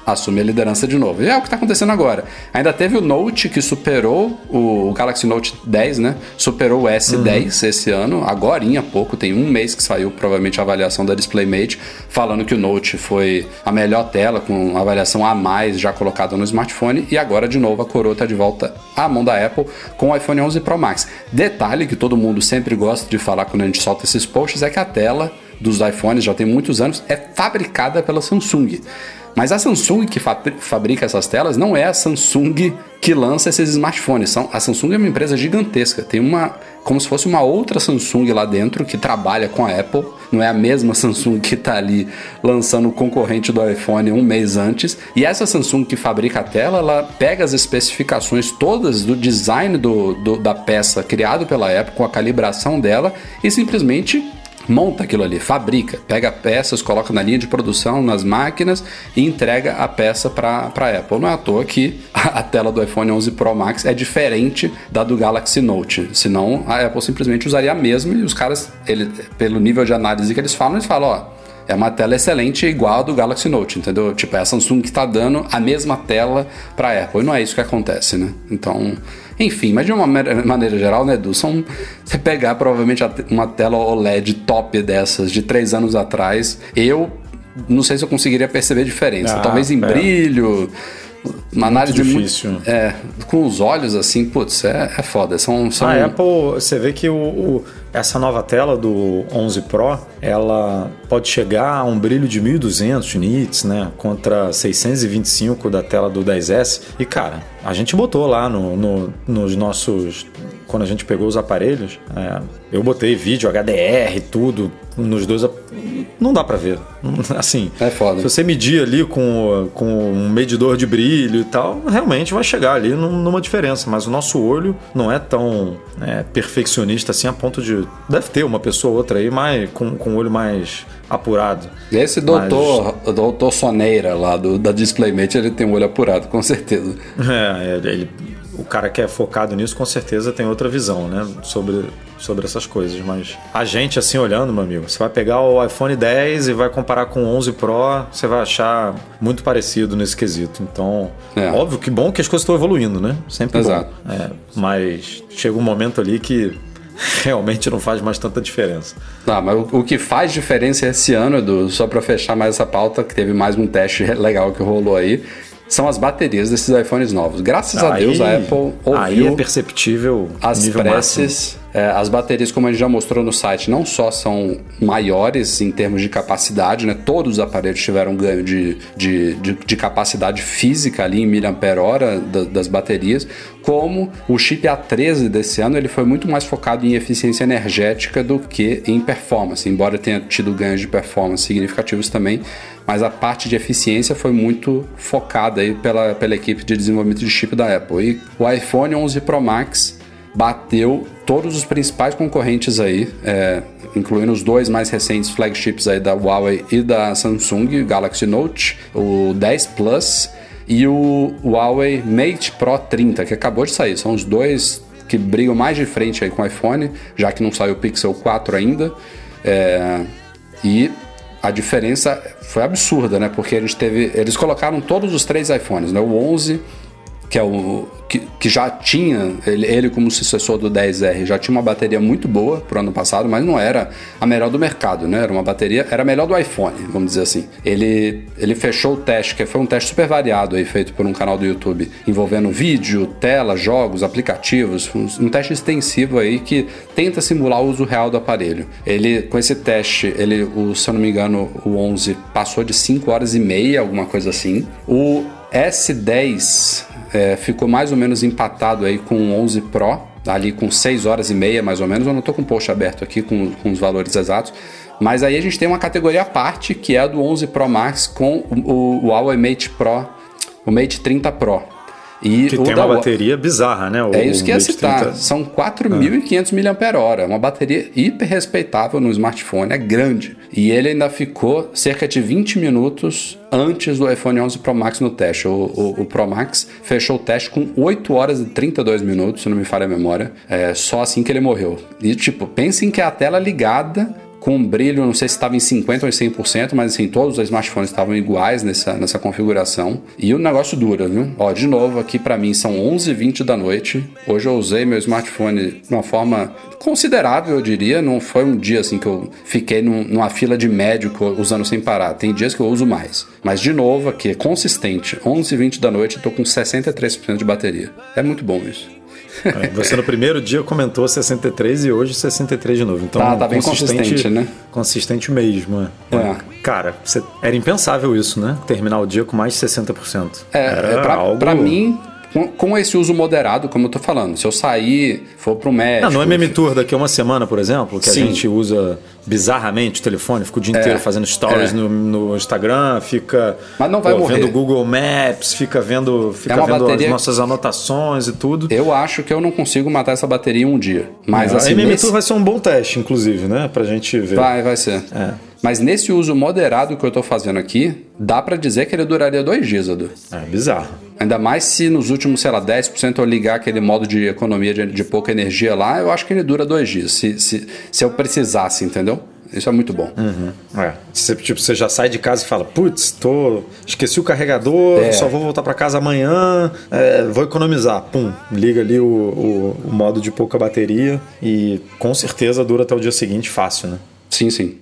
assume a liderança de novo. E é o que está acontecendo agora. Ainda teve o Note que superou o Galaxy Note 10, né? Superou o S10 uhum. esse ano, agora há pouco, tem um mês que saiu provavelmente a avaliação da DisplayMate, falando que o Note foi a melhor tela, com avaliação a mais já colocada no smartphone, e agora de novo a coroa está de volta à mão da Apple com o iPhone 11 Pro Max. Detalhe que todo mundo sempre gosta de falar quando a gente solta esses posts é que a tela dos iPhones já tem muitos anos é fabricada pela Samsung. Mas a Samsung que fabrica essas telas não é a Samsung que lança esses smartphones. A Samsung é uma empresa gigantesca, tem uma como se fosse uma outra Samsung lá dentro que trabalha com a Apple. Não é a mesma Samsung que está ali lançando o concorrente do iPhone um mês antes. E essa Samsung que fabrica a tela, ela pega as especificações todas do design do, do da peça criado pela Apple, com a calibração dela, e simplesmente monta aquilo ali, fabrica, pega peças, coloca na linha de produção, nas máquinas e entrega a peça para a Apple. Não é à toa que a tela do iPhone 11 Pro Max é diferente da do Galaxy Note, senão a Apple simplesmente usaria a mesma e os caras, ele, pelo nível de análise que eles falam, eles falam, ó, é uma tela excelente igual a do Galaxy Note, entendeu? Tipo, é a Samsung que está dando a mesma tela para a Apple. E não é isso que acontece, né? Então, enfim, mas de uma maneira geral, né, Edu? São, você pegar provavelmente uma tela OLED top dessas de três anos atrás, eu não sei se eu conseguiria perceber diferença. Ah, Talvez em é. brilho uma análise muito difícil. Muito, é, com os olhos assim, putz, é, é foda. São, são... A Apple, você vê que o, o, essa nova tela do 11 Pro, ela pode chegar a um brilho de 1200 nits, né, contra 625 da tela do 10S. E cara, a gente botou lá no, no nos nossos quando a gente pegou os aparelhos, é, eu botei vídeo HDR, tudo, nos dois. Não dá para ver. Assim, é foda. se você medir ali com, com um medidor de brilho e tal, realmente vai chegar ali numa diferença. Mas o nosso olho não é tão é, perfeccionista assim a ponto de. Deve ter uma pessoa ou outra aí mais, com, com o olho mais apurado. Esse doutor, Mas... doutor Soneira lá do, da DisplayMate, ele tem um olho apurado, com certeza. É, ele o cara que é focado nisso com certeza tem outra visão, né? Sobre, sobre essas coisas. Mas a gente, assim, olhando, meu amigo, você vai pegar o iPhone 10 e vai comparar com o 11 Pro, você vai achar muito parecido nesse quesito. Então, é. óbvio que bom que as coisas estão evoluindo, né? Sempre Exato. bom. É, mas chega um momento ali que realmente não faz mais tanta diferença. Não, mas o, o que faz diferença esse ano, Edu, só para fechar mais essa pauta, que teve mais um teste legal que rolou aí, são as baterias desses iPhones novos. Graças aí, a Deus a Apple ouviu aí é perceptível as preces. É, as baterias, como a gente já mostrou no site, não só são maiores em termos de capacidade, né? Todos os aparelhos tiveram ganho de, de, de, de capacidade física ali em da, das baterias, como o chip A13 desse ano ele foi muito mais focado em eficiência energética do que em performance, embora tenha tido ganhos de performance significativos também mas a parte de eficiência foi muito focada aí pela, pela equipe de desenvolvimento de chip da Apple. E o iPhone 11 Pro Max bateu todos os principais concorrentes aí, é, incluindo os dois mais recentes flagships aí da Huawei e da Samsung, Galaxy Note, o 10 Plus e o Huawei Mate Pro 30, que acabou de sair. São os dois que brigam mais de frente aí com o iPhone, já que não saiu o Pixel 4 ainda. É, e a diferença foi absurda, né? Porque eles teve, eles colocaram todos os três iPhones, né? O 11 que é o que, que já tinha ele, ele, como sucessor do 10R já tinha uma bateria muito boa pro ano passado, mas não era a melhor do mercado, né? Era uma bateria, era a melhor do iPhone, vamos dizer assim. Ele ele fechou o teste, que foi um teste super variado aí feito por um canal do YouTube, envolvendo vídeo, tela, jogos, aplicativos, um, um teste extensivo aí que tenta simular o uso real do aparelho. Ele com esse teste, ele o, se eu não me engano, o 11 passou de 5 horas e meia, alguma coisa assim. O S10 é, ficou mais ou menos empatado aí com o 11 Pro, ali com 6 horas e meia mais ou menos. Eu não estou com o post aberto aqui com, com os valores exatos. Mas aí a gente tem uma categoria à parte, que é a do 11 Pro Max com o, o, o Huawei Mate Pro, o Mate 30 Pro. E que tem uma bateria bizarra, né? O, é isso que ia citar. 30... São 4.500 ah. mAh. Uma bateria hiper respeitável no smartphone, é grande. E ele ainda ficou cerca de 20 minutos antes do iPhone 11 Pro Max no teste. O, o, o, Pro Max fechou o teste com 8 horas e 32 minutos, se não me falha a memória. É só assim que ele morreu. E, tipo, pensem que é a tela ligada com brilho, não sei se estava em 50% ou em 100%, mas assim, todos os smartphones estavam iguais nessa, nessa configuração. E o negócio dura, viu? Ó, de novo, aqui para mim são 11h20 da noite. Hoje eu usei meu smartphone de uma forma considerável, eu diria. Não foi um dia assim que eu fiquei num, numa fila de médico usando sem parar. Tem dias que eu uso mais. Mas de novo aqui, consistente. 11h20 da noite, eu tô com 63% de bateria. É muito bom isso. É, você no primeiro dia comentou 63 e hoje 63 de novo. Então, tá, tá bem consistente, né? Consistente mesmo. É. é. Cara, era impensável isso, né? Terminar o dia com mais de 60%. É, era é pra, algo... pra mim, com, com, esse uso moderado, como eu tô falando, se eu sair, for pro médico. Não, no MM Tour daqui a uma semana, por exemplo, que Sim. a gente usa bizarramente o telefone, fica o dia é, inteiro fazendo stories é. no, no, Instagram, fica Mas não vai pô, vendo Google Maps, fica vendo, fica é vendo bateria... as nossas anotações e tudo. Eu acho que eu não consigo matar essa bateria em um dia. Mas é, assim, a MM nesse... Tour vai ser um bom teste, inclusive, né? Pra gente ver. Vai, vai ser. É. Mas nesse uso moderado que eu estou fazendo aqui, dá para dizer que ele duraria dois dias, Edu. É bizarro. Ainda mais se nos últimos, sei lá, 10% eu ligar aquele modo de economia de, de, pouca energia lá, eu acho que ele dura dois dias, se, se, se eu precisasse, entendeu? Isso é muito bom. Uhum. É. Você, tipo, você já sai de casa e fala, putz, tô... esqueci o carregador, é. só vou voltar para casa amanhã, é, vou economizar. Pum, liga ali o, o, o modo de pouca bateria e com certeza dura até o dia seguinte fácil, né? Sim, sim.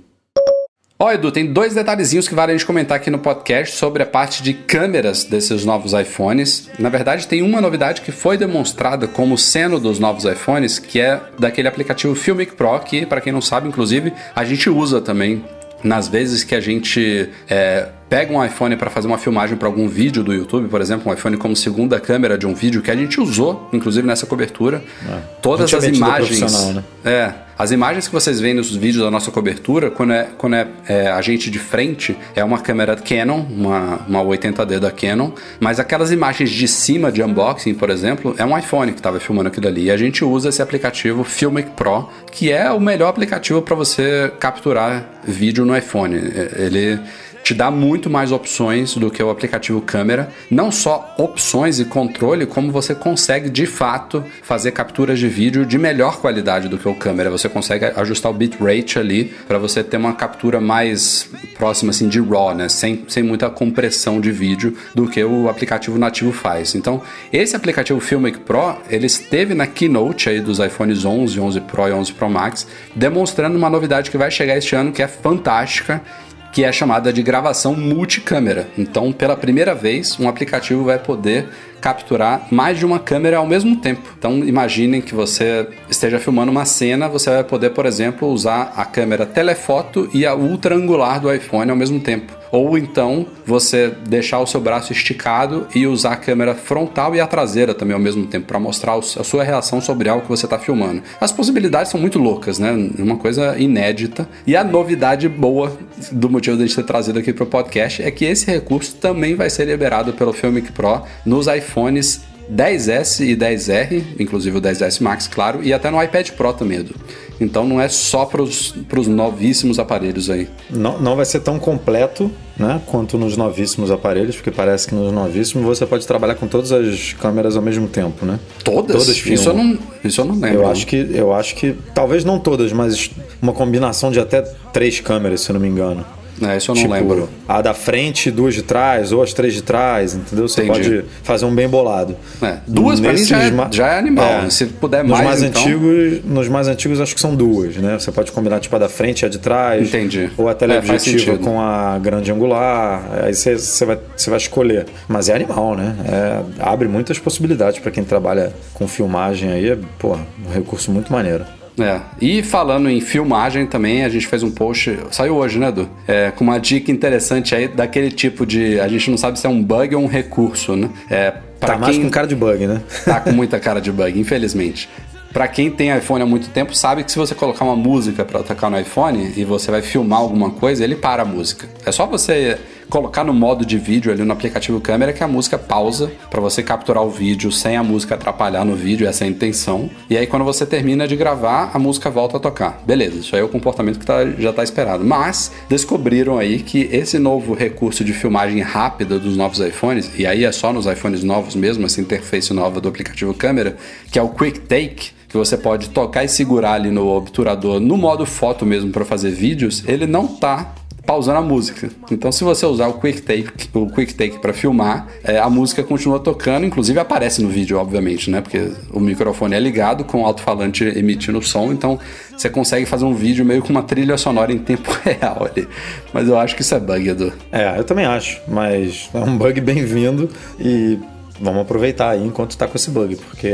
Ó, oh, Edu, tem dois detalhezinhos que vale a gente comentar aqui no podcast sobre a parte de câmeras desses novos iPhones. Na verdade, tem uma novidade que foi demonstrada como sendo dos novos iPhones, que é daquele aplicativo Filmic Pro, que, para quem não sabe, inclusive, a gente usa também nas vezes que a gente é, pega um iPhone para fazer uma filmagem para algum vídeo do YouTube, por exemplo, um iPhone como segunda câmera de um vídeo que a gente usou, inclusive nessa cobertura, é. todas as imagens, né? é, as imagens que vocês veem nos vídeos da nossa cobertura, quando é, quando é, é, a gente de frente, é uma câmera Canon, uma, uma 80D da Canon, mas aquelas imagens de cima de unboxing, por exemplo, é um iPhone que estava filmando aquilo ali. E a gente usa esse aplicativo Filmic Pro, que é o melhor aplicativo para você capturar vídeo no iPhone. Ele te dá muito mais opções do que o aplicativo câmera. Não só opções e controle, como você consegue de fato fazer capturas de vídeo de melhor qualidade do que o câmera. Você consegue ajustar o bitrate ali para você ter uma captura mais próxima assim de RAW, né? Sem, sem muita compressão de vídeo do que o aplicativo nativo faz. Então, esse aplicativo Filmic Pro, ele esteve na keynote aí dos iPhones 11, 11 Pro e 11 Pro Max, demonstrando uma novidade que vai chegar este ano que é fantástica que é chamada de gravação multicâmera. Então, pela primeira vez, um aplicativo vai poder capturar mais de uma câmera ao mesmo tempo. Então, imaginem que você esteja filmando uma cena, você vai poder, por exemplo, usar a câmera telefoto e a ultra angular do iPhone ao mesmo tempo. Ou então você deixar o seu braço esticado e usar a câmera frontal e a traseira também ao mesmo tempo para mostrar a sua reação sobre algo que você está filmando. As possibilidades são muito loucas, né? Uma coisa inédita. E a novidade boa do motivo de a gente ter trazido aqui para o podcast é que esse recurso também vai ser liberado pelo Filmic Pro nos iPhones 10S e 10R, inclusive o 10S Max, claro, e até no iPad Pro também, Edu. Então não é só para os novíssimos aparelhos aí. Não, não vai ser tão completo né, quanto nos novíssimos aparelhos, porque parece que nos novíssimos você pode trabalhar com todas as câmeras ao mesmo tempo, né? Todas? Todas filmam. Isso eu não, isso eu não lembro. Eu acho, que, eu acho que, talvez não todas, mas uma combinação de até três câmeras, se eu não me engano. É, isso eu não tipo, lembro. A da frente, duas de trás, ou as três de trás, entendeu? Você Entendi. pode fazer um bem bolado. É, duas pra mim já é, já é animal. É, Se puder nos mais, mais então... antigos, Nos mais antigos acho que são duas, né? Você pode combinar tipo a da frente e a de trás. Entendi. Ou a teleobjetiva é, com a grande angular. Aí você, você, vai, você vai escolher. Mas é animal, né? É, abre muitas possibilidades para quem trabalha com filmagem aí. É, pô, um recurso muito maneiro. É. E falando em filmagem também, a gente fez um post, saiu hoje, né, Edu? É, com uma dica interessante aí daquele tipo de. A gente não sabe se é um bug ou um recurso, né? É, tá mais com cara de bug, né? Tá com muita cara de bug, infelizmente. Para quem tem iPhone há muito tempo, sabe que se você colocar uma música para tocar no iPhone e você vai filmar alguma coisa, ele para a música. É só você colocar no modo de vídeo ali no aplicativo câmera que a música pausa para você capturar o vídeo sem a música atrapalhar no vídeo, essa é a intenção. E aí quando você termina de gravar, a música volta a tocar. Beleza, isso aí é o comportamento que tá, já está esperado. Mas descobriram aí que esse novo recurso de filmagem rápida dos novos iPhones, e aí é só nos iPhones novos mesmo, essa interface nova do aplicativo câmera, que é o Quick Take, que você pode tocar e segurar ali no obturador no modo foto mesmo para fazer vídeos, ele não tá pausando a música. Então, se você usar o Quick Take, o Quick Take para filmar, é, a música continua tocando, inclusive aparece no vídeo, obviamente, né? Porque o microfone é ligado com o alto-falante emitindo som, então você consegue fazer um vídeo meio com uma trilha sonora em tempo real ali. Mas eu acho que isso é bug, Edu. É, eu também acho, mas é um bug bem-vindo e vamos aproveitar aí enquanto está com esse bug, porque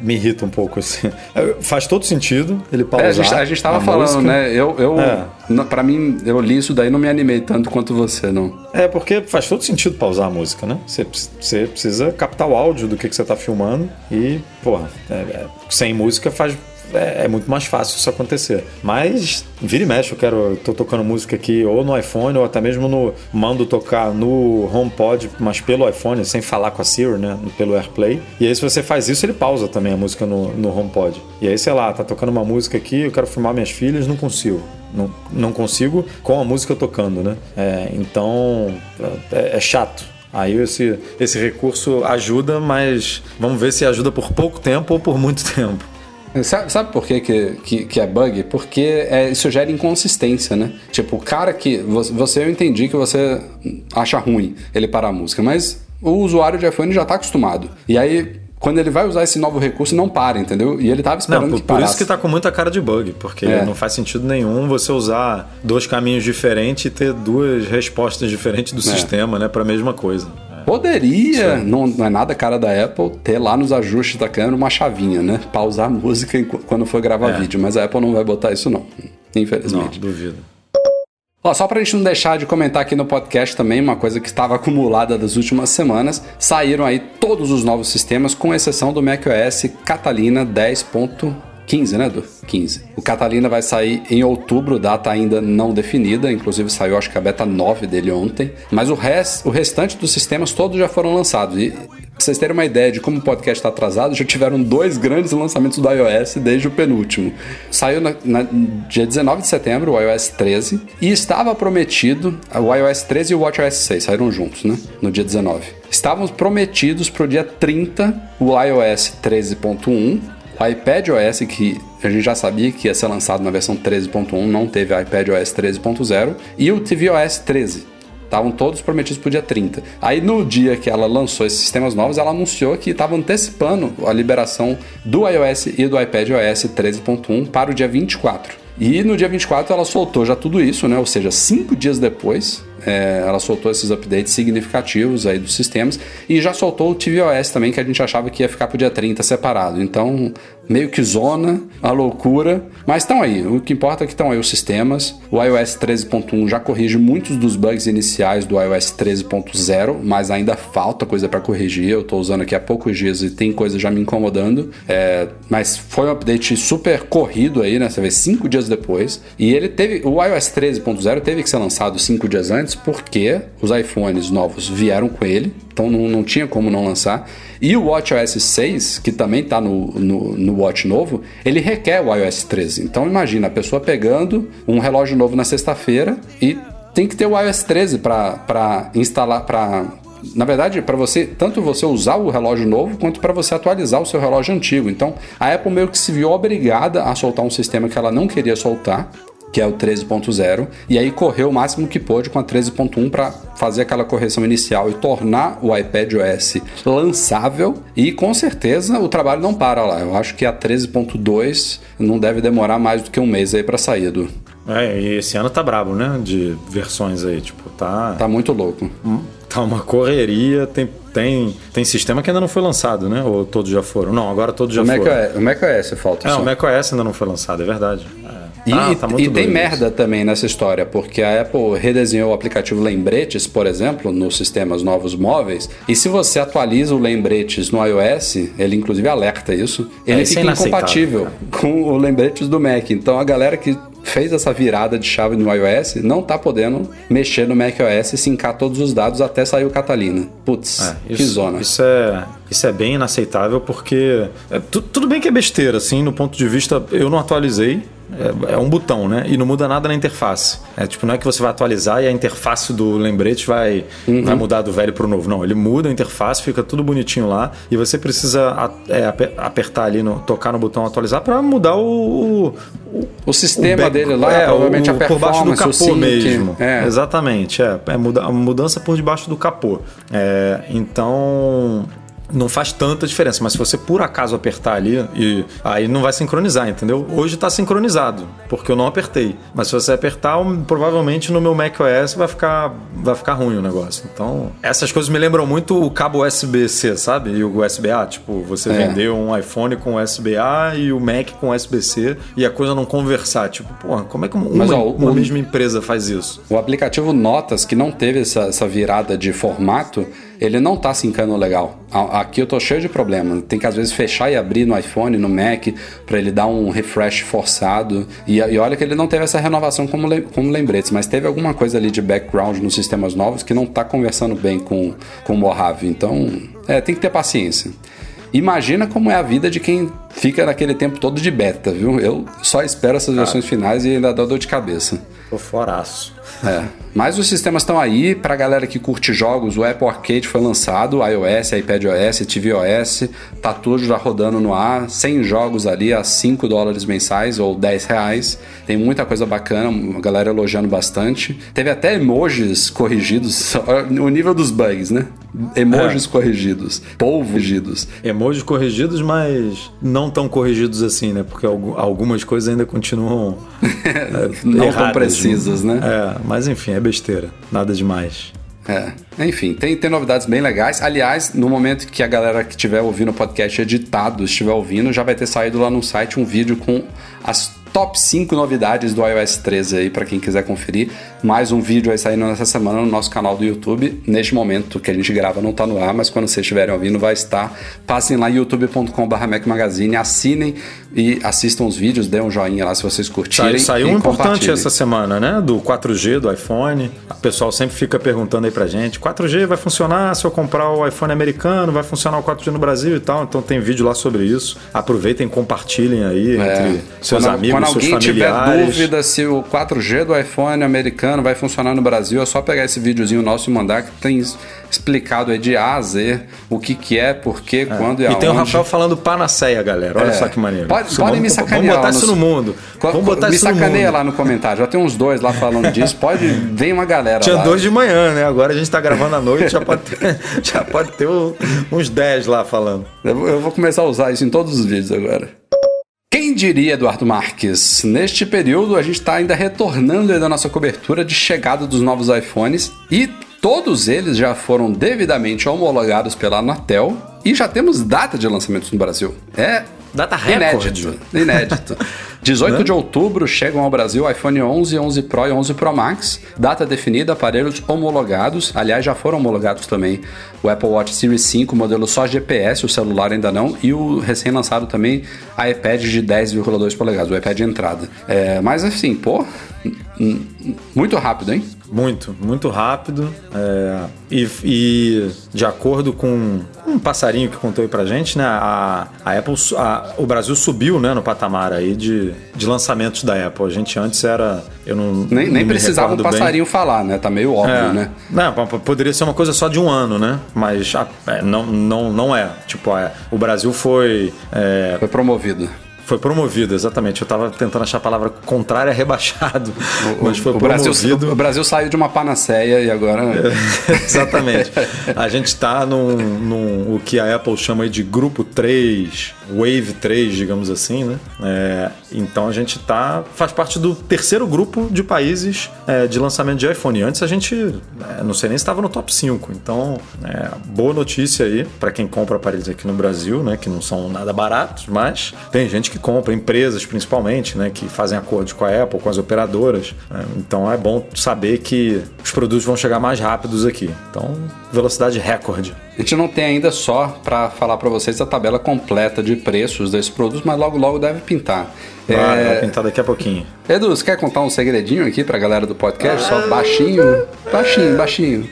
me irrita um pouco assim. Faz todo sentido ele pausar. É, a gente estava falando, música. né? Eu, eu é. para mim, eu li isso daí não me animei tanto quanto você, não. É, porque faz todo sentido pausar a música, né? Você, você precisa captar o áudio do que, que você está filmando e, porra, é, é, sem música faz é, é, muito mais fácil isso acontecer. Mas vira e mexe, eu quero. Eu tô tocando música aqui ou no iPhone, ou até mesmo no. Mando tocar no HomePod, mas pelo iPhone, sem falar com a Siri, né? Pelo AirPlay. E aí, se você faz isso, ele pausa também a música no, no HomePod. E aí, sei lá, tá tocando uma música aqui, eu quero filmar minhas filhas, não consigo. Não, não consigo com a música tocando, né? É, então é, é chato. Aí esse, esse recurso ajuda, mas vamos ver se ajuda por pouco tempo ou por muito tempo. Sabe, sabe por que, que, que, é bug? Porque é, isso gera inconsistência, né? Tipo, o cara que. Você eu entendi que você acha ruim ele parar a música, mas o usuário de iPhone já tá acostumado. E aí, quando ele vai usar esse novo recurso, não para, entendeu? E ele tava esperando não, por, que parasse. Por isso que tá com muita cara de bug, porque é. não faz sentido nenhum você usar dois caminhos diferentes e ter duas respostas diferentes do é. sistema, né, para a mesma coisa. Poderia, não, não, é nada cara da Apple, ter lá nos ajustes da câmera uma chavinha, né? Pausar a música quando for gravar é. vídeo, mas a Apple não vai botar isso não, infelizmente. Não, duvido. Ó, só para a gente não deixar de comentar aqui no podcast também, uma coisa que estava acumulada das últimas semanas, saíram aí todos os novos sistemas, com exceção do macOS Catalina 10. 15, né, Edu? 15. O Catalina vai sair em outubro, data ainda não definida, inclusive saiu acho que a beta 9 dele ontem. Mas o, rest, o restante dos sistemas todos já foram lançados. E Pra vocês terem uma ideia de como o podcast está atrasado, já tiveram dois grandes lançamentos do iOS desde o penúltimo. Saiu na, na, dia 19 de setembro o iOS 13 e estava prometido o iOS 13 e o WatchOS 6 saíram juntos, né? No dia 19. Estavam prometidos para o dia 30 o iOS 13.1 o iPadOS, que a gente já sabia que ia ser lançado na versão 13.1, não teve iPadOS 13.0, e o tvOS 13. Estavam todos prometidos para o dia 30. Aí no dia que ela lançou esses sistemas novos, ela anunciou que estava antecipando a liberação do iOS e do iPadOS 13.1 para o dia 24. E no dia 24 ela soltou já tudo isso, né? Ou seja, cinco dias depois, é, ela soltou esses updates significativos aí dos sistemas e já soltou o tvOS também, que a gente achava que ia ficar pro dia 30 separado. Então, meio que zona, a loucura, mas estão aí. O que importa é que estão aí os sistemas. O iOS 13.1 já corrige muitos dos bugs iniciais do iOS 13.0, mas ainda falta coisa para corrigir. Eu estou usando aqui há poucos dias e tem coisa já me incomodando. É, mas foi um update super corrido aí, né? Você vê cinco dias depois. E ele teve. O iOS 13.0 teve que ser lançado cinco dias antes, porque os iPhones novos vieram com ele. Então não, não tinha como não lançar. E o WatchOS 6, que também está no, no, no, Watch novo, ele requer o iOS 13. Então imagina a pessoa pegando um relógio novo na sexta-feira e tem que ter o iOS 13 para instalar, para na verdade, para você, tanto você usar o relógio novo, quanto para você atualizar o seu relógio antigo. Então, a Apple meio que se viu obrigada a soltar um sistema que ela não queria soltar, que é o 13.0, e aí correu o máximo que pôde com a 13.1 para fazer aquela correção inicial e tornar o iPad OS lançável. E com certeza o trabalho não para lá. Eu acho que a 13.2 não deve demorar mais do que um mês aí para sair do. É, e esse ano tá brabo, né? De versões aí, tipo, tá. Tá muito louco. Hum, tá uma correria, tem tem, tem sistema que ainda não foi lançado, né? Ou todos já foram? Não, agora todos já o foram. Mac, o macOS falta. É, só. o macOS ainda não foi lançado, é verdade. E, ah, tá e tem merda isso. também nessa história, porque a Apple redesenhou o aplicativo Lembretes, por exemplo, nos sistemas novos móveis, e se você atualiza o Lembretes no iOS, ele inclusive alerta isso, ele é, fica é incompatível com o Lembretes do Mac. Então a galera que fez essa virada de chave no iOS não tá podendo mexer no macOS e sincar todos os dados até sair o Catalina. Putz, é, isso, que zona. Isso é, isso é bem inaceitável porque é, tu, tudo bem que é besteira, assim, no ponto de vista eu não atualizei, é, é, um botão, né? E não muda nada na interface. É tipo, não é que você vai atualizar e a interface do lembrete vai, uhum. vai mudar do velho para o novo. Não, ele muda a interface, fica tudo bonitinho lá e você precisa é, apertar ali, no, tocar no botão atualizar para mudar o, o, o sistema o back, dele lá, é, provavelmente o, a por baixo do capô mesmo. É. Exatamente, é, é muda, a mudança por debaixo do capô. É, então não faz tanta diferença, mas se você por acaso apertar ali, e aí não vai sincronizar, entendeu? Hoje está sincronizado, porque eu não apertei. Mas se você apertar, provavelmente no meu macOS vai ficar, vai ficar ruim o negócio. Então, essas coisas me lembram muito o cabo USB-C, sabe? E o USB-A, tipo, você é. vender um iPhone com USB-A e o Mac com USB-C e a coisa não conversar. Tipo, porra, como é que uma, Mas, ó, uma o, mesma empresa faz isso? O aplicativo Notas, que não teve essa, essa virada de formato, ele não tá sincando legal. Aqui eu tô cheio de problema. Tem que às vezes fechar e abrir no iPhone, no Mac, para ele dar um refresh forçado. E, e, olha que ele não teve essa renovação como, como lembretes, mas teve alguma coisa ali de background nos sistemas novos que não tá conversando bem com, com o Mojave. Então, é, tem que ter paciência. Imagina como é a vida de quem fica naquele tempo todo de beta, viu? Eu só espero essas versões finais e ainda dá dor de cabeça. Tô foraço. É. Mas os sistemas estão aí para galera que curte jogos. O Apple Arcade foi lançado, iOS, iPadOS, tvOS, tá tudo já rodando no ar. 100 jogos ali a 5 dólares mensais ou 10 reais. Tem muita coisa bacana, a galera elogiando bastante. Teve até emojis corrigidos, o nível dos bugs, né? Emojis é. corrigidos, polvo corrigidos. Emojis corrigidos, mas não tão corrigidos assim, né? Porque algumas coisas ainda continuam é, não erradas, tão precisas, né? É, mas enfim, é besteira. Nada demais. É, enfim, tem, tem novidades bem legais. Aliás, no momento que a galera que estiver ouvindo o podcast editado estiver ouvindo, já vai ter saído lá no site um vídeo com as top 5 novidades do iOS 13 aí para quem quiser conferir. Mais um vídeo aí saindo nessa semana no nosso canal do YouTube. Neste momento que a gente grava não tá no ar, mas quando vocês estiverem ouvindo vai estar. Passem lá youtube.com/barra Mac Magazine, assinem e assistam os vídeos, dêem um joinha lá se vocês curtirem. Saiu um importante essa semana, né? Do 4G do iPhone. O pessoal sempre fica perguntando aí pra gente: 4G vai funcionar se eu comprar o iPhone americano? Vai funcionar o 4G no Brasil e tal? Então tem vídeo lá sobre isso. Aproveitem, compartilhem aí é. entre seus quando, amigos, quando seus alguém tiver dúvida se o 4G do iPhone americano vai funcionar no Brasil, é só pegar esse videozinho nosso e mandar que tem explicado aí de A a Z o que que é, por quê, é. quando e, aonde. E tem o Rafael falando panaceia, galera. Olha é. só que maneiro. Pode, podem me sacanear. Vamos botar isso no mundo. Vamos botar me isso no sacaneia mundo. lá no comentário. Já tem uns dois lá falando disso. Pode, vem uma galera Tinha lá. dois de manhã, né? Agora a gente tá gravando à noite, já pode ter, já pode ter uns 10 lá falando. Eu vou começar a usar isso em todos os vídeos agora. Quem diria, Eduardo Marques? Neste período, a gente está ainda retornando da nossa cobertura de chegada dos novos iPhones e todos eles já foram devidamente homologados pela Anatel e já temos data de lançamentos no Brasil. É Data inédito. recorde. Inédito. 18 de outubro chegam ao Brasil iPhone 11, 11 Pro e 11 Pro Max. Data definida, aparelhos homologados. Aliás, já foram homologados também o Apple Watch Series 5, modelo só GPS, o celular ainda não, e o recém-lançado também iPad de 10,2 polegadas, o iPad de entrada. É, mas assim, pô, muito rápido, hein? Muito, muito rápido. É, e, e, de acordo com um passarinho que contou aí pra gente, né? A, a Apple, a, o Brasil subiu né, no patamar aí de, de lançamentos da Apple. A gente antes era. Eu não. Nem, não nem me precisava o passarinho falar, né? Tá meio óbvio, é, né? Não, poderia ser uma coisa só de um ano, né? Mas é, não, não, não é. Tipo, é, o Brasil foi. É, Foi promovido. Foi promovido, exatamente. Eu tava tentando achar a palavra contrária, rebaixado. mas foi o, Brasil, promovido. o Brasil saiu de uma panaceia e agora. Exatamente. A gente está num, num, o que a Apple chama de grupo 3, Wave 3, digamos assim, né? É, então a gente tá. faz parte do terceiro grupo de países é, de lançamento de iPhone. Antes a gente, é, não sei nem se estava no top 5. Então, é, boa notícia aí para quem compra aparelhos aqui no Brasil, né? Que não são nada baratos, mas tem gente que compra, empresas principalmente, né? Que fazem acordos com a Apple, com as operadoras. né? então é bom saber que os produtos vão chegar mais rápidos aqui. Então, velocidade recorde. A gente não tem ainda só para falar para vocês a tabela completa de preços desses produtos, mas logo logo deve pintar. Vai, É, vai pintar daqui a pouquinho. Edu, você quer contar um segredinho aqui pra galera do podcast? Só baixinho, baixinho, baixinho.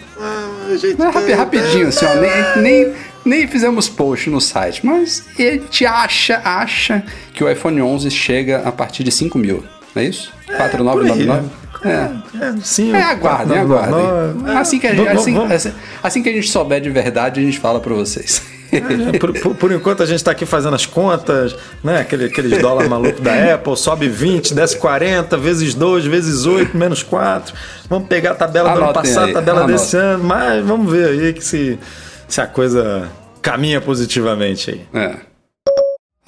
É rapi- rapidinho, assim, ó. Nem, nem, nem fizemos post no site, mas a gente acha, acha que o iPhone 11 chega a partir de 5 mil, não é isso? 4999? É. É, sim. É, aguardem, aguardem. Assim que, a gente, assim, assim- assim que a gente souber de verdade, a gente fala pra vocês. É, Por, por- por enquanto a gente está aqui fazendo as contas, né? Aquele, aqueles dólar maluco da Apple, sobe 20, desce 40, vezes 2, vezes 8, menos 4. Vamos pegar a tabela do ano Anotem passado, a tabela anotem. desse ano, mas vamos ver aí que se, se a coisa caminha positivamente aí. É.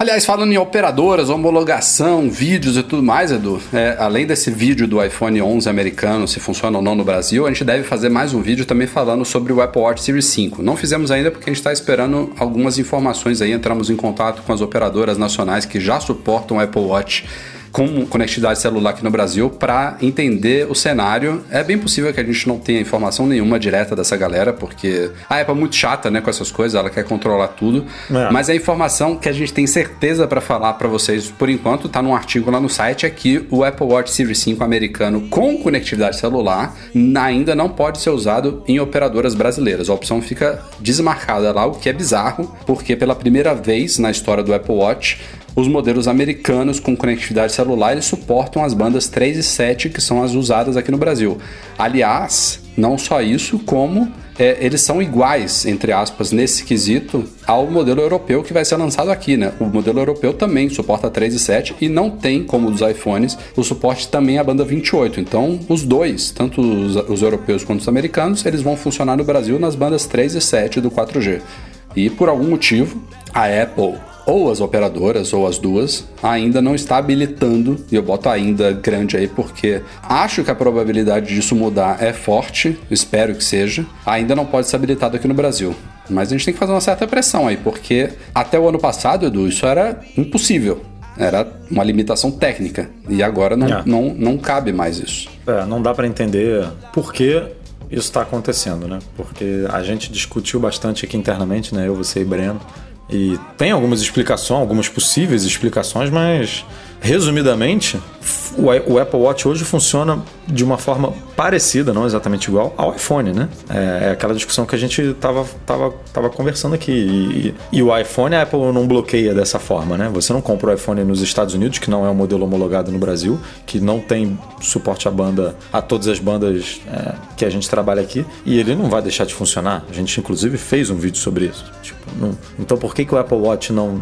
Aliás, falando em operadoras, homologação, vídeos e tudo mais, Edu, é, além desse vídeo do iPhone 11 americano, se funciona ou não no Brasil, a gente deve fazer mais um vídeo também falando sobre o Apple Watch Series 5. Não fizemos ainda porque a gente está esperando algumas informações aí, entramos em contato com as operadoras nacionais que já suportam o Apple Watch com conectividade celular aqui no Brasil para entender o cenário. É bem possível que a gente não tenha informação nenhuma direta dessa galera, porque a Apple é muito chata, né, com essas coisas, ela quer controlar tudo. É. Mas a informação que a gente tem certeza para falar para vocês por enquanto tá num artigo lá no site é que o Apple Watch Series 5 americano com conectividade celular ainda não pode ser usado em operadoras brasileiras. A opção fica desmarcada lá, o que é bizarro, porque pela primeira vez na história do Apple Watch os modelos americanos com conectividade celular eles suportam as bandas 3 e 7 que são as usadas aqui no Brasil. Aliás, não só isso, como é, eles são iguais, entre aspas, nesse quesito ao modelo europeu que vai ser lançado aqui, né? O modelo europeu também suporta 3 e 7 e não tem, como dos iPhones, o suporte também à banda 28. Então, os dois, tanto os, os europeus quanto os americanos, eles vão funcionar no Brasil nas bandas 3 e 7 do 4G. E por algum motivo, a Apple ou as operadoras, ou as duas, ainda não está habilitando, e eu boto ainda grande aí porque acho que a probabilidade disso mudar é forte, espero que seja, ainda não pode ser habilitado aqui no Brasil. Mas a gente tem que fazer uma certa pressão aí, porque até o ano passado, Edu, isso era impossível. Era uma limitação técnica. E agora não, É. não, não cabe mais isso. É, não dá para entender por que isso está acontecendo, né? Porque a gente discutiu bastante aqui internamente, né? Eu, você e Breno. E tem algumas explicações, algumas possíveis explicações, mas resumidamente, o Apple Watch hoje funciona de uma forma parecida, não exatamente igual, ao iPhone, né? É, é aquela discussão que a gente tava, tava, tava conversando aqui. E, e o iPhone, a Apple não bloqueia dessa forma, né? Você não compra o iPhone nos Estados Unidos, que não é um modelo homologado no Brasil, que não tem suporte à banda, a todas as bandas é, que a gente trabalha aqui, e ele não vai deixar de funcionar. A gente, inclusive, fez um vídeo sobre isso. Tipo, não- então, por que, que o Apple Watch não,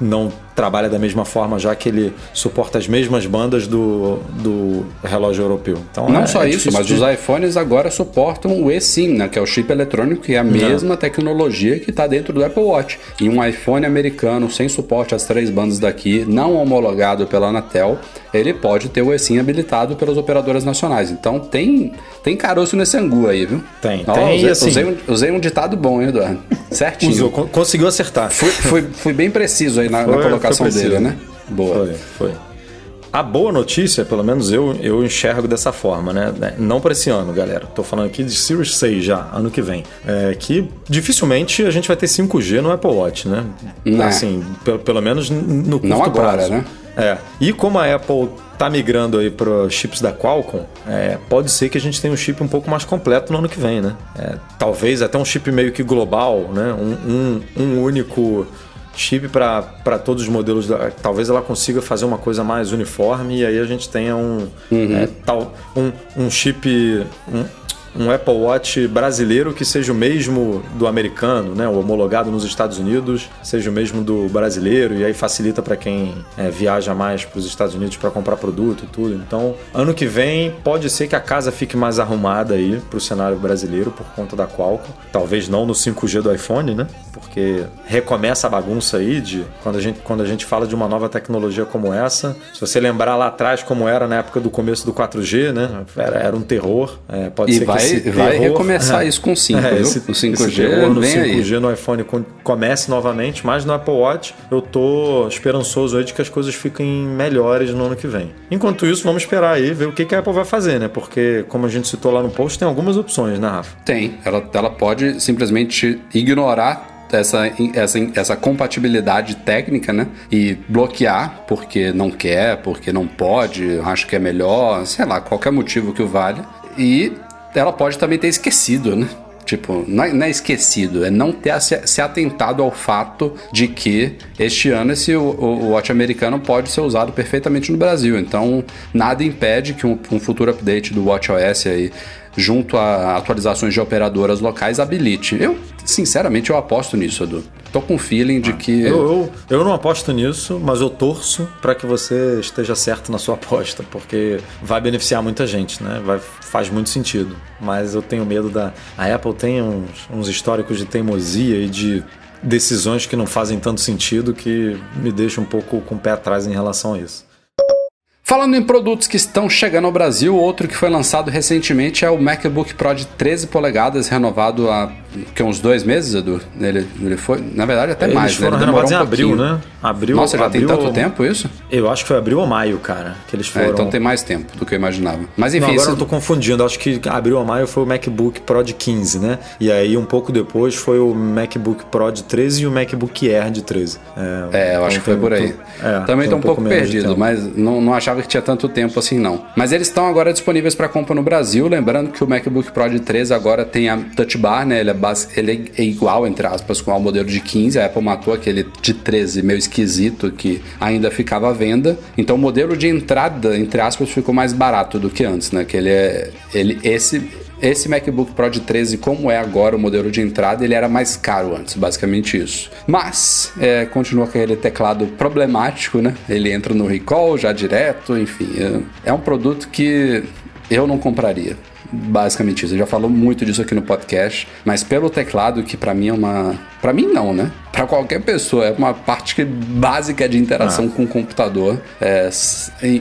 não trabalha da mesma forma, já que ele suporta as mesmas bandas do, do relógio europeu? Então, Não é- só é isso, mas de- os iPhones agora suportam o eSIM, né, que é o chip eletrônico, que é a mesma tecnologia que está dentro do Apple Watch. E um iPhone americano sem suporte às três bandas daqui, não homologado pela Anatel, ele pode ter o eSIM habilitado pelas operadoras nacionais. Então tem, tem caroço nesse angu aí, viu? Tem, tem, usei, assim- usei um, usei um ditado bom, hein, Eduardo? Certinho. Usou, con- conseguiu acertar. Fui, fui, fui bem preciso aí na, na Foi- colocação foi preciso. dele, né? Boa. Foi, foi. A boa notícia, pelo menos eu, eu enxergo dessa forma, né? Não para esse ano, galera. Tô falando aqui de Series 6 já, ano que vem. É que dificilmente a gente vai ter 5G no Apple Watch, né? Não. Assim, pelo, pelo menos no curto Não agora, prazo. né? É. E como a Apple tá migrando aí para chips da Qualcomm, é, pode ser que a gente tenha um chip um pouco mais completo no ano que vem, né? É, talvez até um chip meio que global, né? Um, um, um único chip para todos os modelos. Da, talvez ela consiga fazer uma coisa mais uniforme e aí a gente tenha um, é, tal, um, um chip. Um, um Apple Watch brasileiro que seja o mesmo do americano, né? O homologado nos Estados Unidos seja o mesmo do brasileiro e aí facilita para quem é, viaja mais para os Estados Unidos para comprar produto e tudo. Então, ano que vem pode ser que a casa fique mais arrumada aí para o cenário brasileiro por conta da Qualcomm. Talvez não no 5G do iPhone, né? Porque recomeça a bagunça aí de quando a gente quando a gente fala de uma nova tecnologia como essa. Se você lembrar lá atrás como era na época do começo do 4G, né? Era, era um terror. É, pode E ser vai- vai terror- recomeçar isso com o 5, viu? esse, O 5G esse terror no vem aí. 5G no iPhone comece novamente, mas no Apple Watch eu tô esperançoso aí de que as coisas fiquem melhores no ano que vem. Enquanto isso, vamos esperar aí ver o que, que a Apple vai fazer, né? Porque, como a gente citou lá no post, tem algumas opções, né, Rafa? Tem. Ela, ela pode simplesmente ignorar essa, essa, essa compatibilidade técnica, né? E bloquear porque não quer, porque não pode, acha que é melhor, sei lá, qualquer motivo que o valha. E ela pode também ter esquecido, né? Tipo, não é, não é esquecido, é não ter se, atentado ao fato de que este ano esse o, o Watch americano pode ser usado perfeitamente no Brasil. Então, nada impede que um, um futuro update do WatchOS aí junto a atualizações de operadoras locais habilite. Eu, sinceramente, eu aposto nisso, Edu. Tô com feeling de que. Eu, eu, eu não aposto nisso, mas eu torço para que você esteja certo na sua aposta, porque vai beneficiar muita gente, né? Vai, faz muito sentido. Mas eu tenho medo da. A Apple tem uns, uns históricos de teimosia e de decisões que não fazem tanto sentido que me deixa um pouco com o pé atrás em relação a isso. Falando em produtos que estão chegando ao Brasil, outro que foi lançado recentemente é o MacBook Pro de 13 polegadas, renovado há que, uns dois meses, Edu. Ele, ele foi, na verdade, até Eles mais. né? foram demorou renovados em um abril, pouquinho. né? Abril, Nossa, já abril, tem tanto tempo isso? Eu acho que foi abril ou maio, cara, que eles É, foram. então tem mais tempo do que eu imaginava. Mas Não, enfim, agora esse- eu tô confundindo. Acho que abril ou maio foi o MacBook Pro de 15, né? E aí, um pouco depois, foi o MacBook Pro de 13 e o MacBook Air de 13. É, eu acho então que foi por aí. tô- é, Também tô um pouco menos de perdido, mas não, não achava que tinha tanto tempo assim, não. Mas eles estão agora disponíveis para compra no Brasil. Lembrando que o MacBook Pro de 13 agora tem a Touch Bar, né? Ele é, ele é igual, entre aspas, com o modelo de 15. A Apple matou aquele de 13 meio esquisito que ainda ficava à venda. Então o modelo de entrada, entre aspas, ficou mais barato do que antes, né? Que ele é. Ele, esse. Esse MacBook Pro de 13, como é agora o modelo de entrada, ele era mais caro antes, basicamente isso. Mas, é, continua com aquele teclado problemático, né? Ele entra no recall já direto, enfim. É, é um produto que eu não compraria. Basicamente isso. Eu já falou muito disso aqui no podcast, mas pelo teclado, que pra mim é uma Para mim não, né? Para qualquer pessoa é uma parte básica de interação ah. com o computador. É,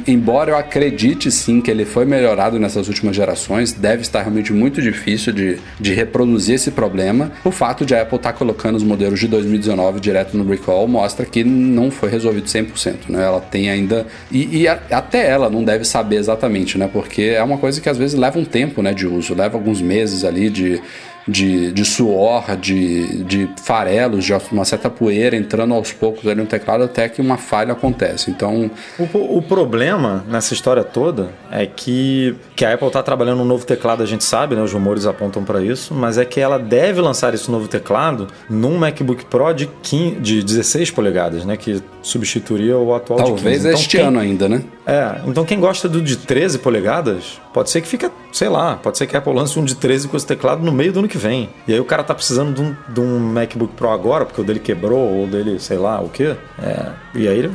embora eu acredite sim que ele foi melhorado nessas últimas gerações, deve estar realmente muito difícil de, de reproduzir esse problema. O fato de a Apple estar tá colocando os modelos de 2019 direto no recall mostra que não foi resolvido 100%, né? Ela tem ainda e, e a, até ela não deve saber exatamente, né? Porque é uma coisa que às vezes leva um tempo, né, de uso, leva alguns meses ali de de, de suor, de, de farelos, de uma certa poeira entrando aos poucos ali no teclado até que uma falha acontece. Então. O, o problema nessa história toda é que, que a Apple está trabalhando um novo teclado, a gente sabe, né? Os rumores apontam para isso, mas é que ela deve lançar esse novo teclado num MacBook Pro de, 15, de 16 polegadas, né? Que substituiria o atual Talvez de 15. Talvez este quem, ano ainda, né? É, então quem gosta do de 13 polegadas, pode ser que fique, sei lá, pode ser que a Apple lance um de 13 com esse teclado no meio do ano que vem. E aí o cara tá precisando de um, de um MacBook Pro agora, porque o dele quebrou, ou dele, sei lá, o quê. É, e aí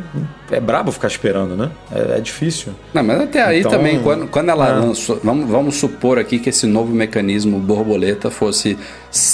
é brabo ficar esperando, né? É, é difícil. Não, mas até aí então, também, quando, quando ela é. lançou, vamos, vamos supor aqui que esse novo mecanismo borboleta fosse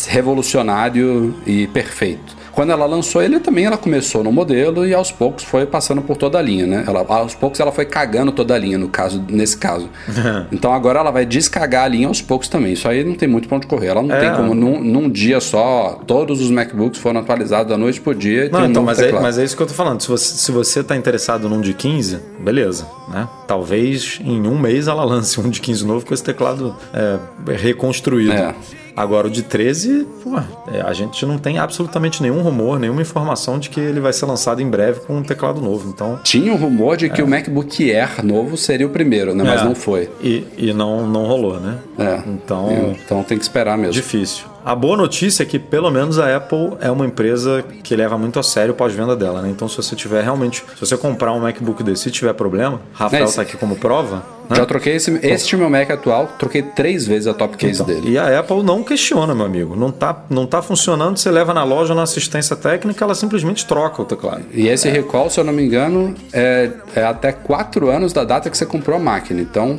revolucionário e perfeito. Quando ela lançou ele também, ela começou no modelo e aos poucos foi passando por toda a linha, né? Ela, aos poucos ela foi cagando toda a linha, no caso, nesse caso. então agora ela vai descagar a linha aos poucos também. Isso aí não tem muito pra onde correr. Ela não é. tem como, num, num, dia só, todos os MacBooks foram atualizados da noite pro dia. Não, um então, mas é, mas é, isso que eu tô falando. Se você, se você tá interessado num de 15, beleza, né? Talvez em um mês ela lance um de 15 novo com esse teclado é, reconstruído. É. Agora, o de 13, pô, é, a gente não tem absolutamente nenhum rumor, nenhuma informação de que ele vai ser lançado em breve com um teclado novo. Então, Tinha um rumor de que é. o MacBook Air novo seria o primeiro, né? Mas é. não foi. E, e não, não rolou, né? É. Então, então tem que esperar mesmo. Difícil. A boa notícia é que pelo menos a Apple é uma empresa que leva muito a sério o pós-venda dela, né? Então se você tiver realmente, se você comprar um MacBook desse e tiver problema, Rafael está aqui como prova. Né? Já troquei esse, este meu Mac atual, troquei três vezes a top case então, dele. E a Apple não questiona, meu amigo. Não tá, não tá funcionando, você leva na loja na assistência técnica, ela simplesmente troca o teclado. E esse é. recall, se eu não me engano, é, é até quatro anos da data que você comprou a máquina. Então.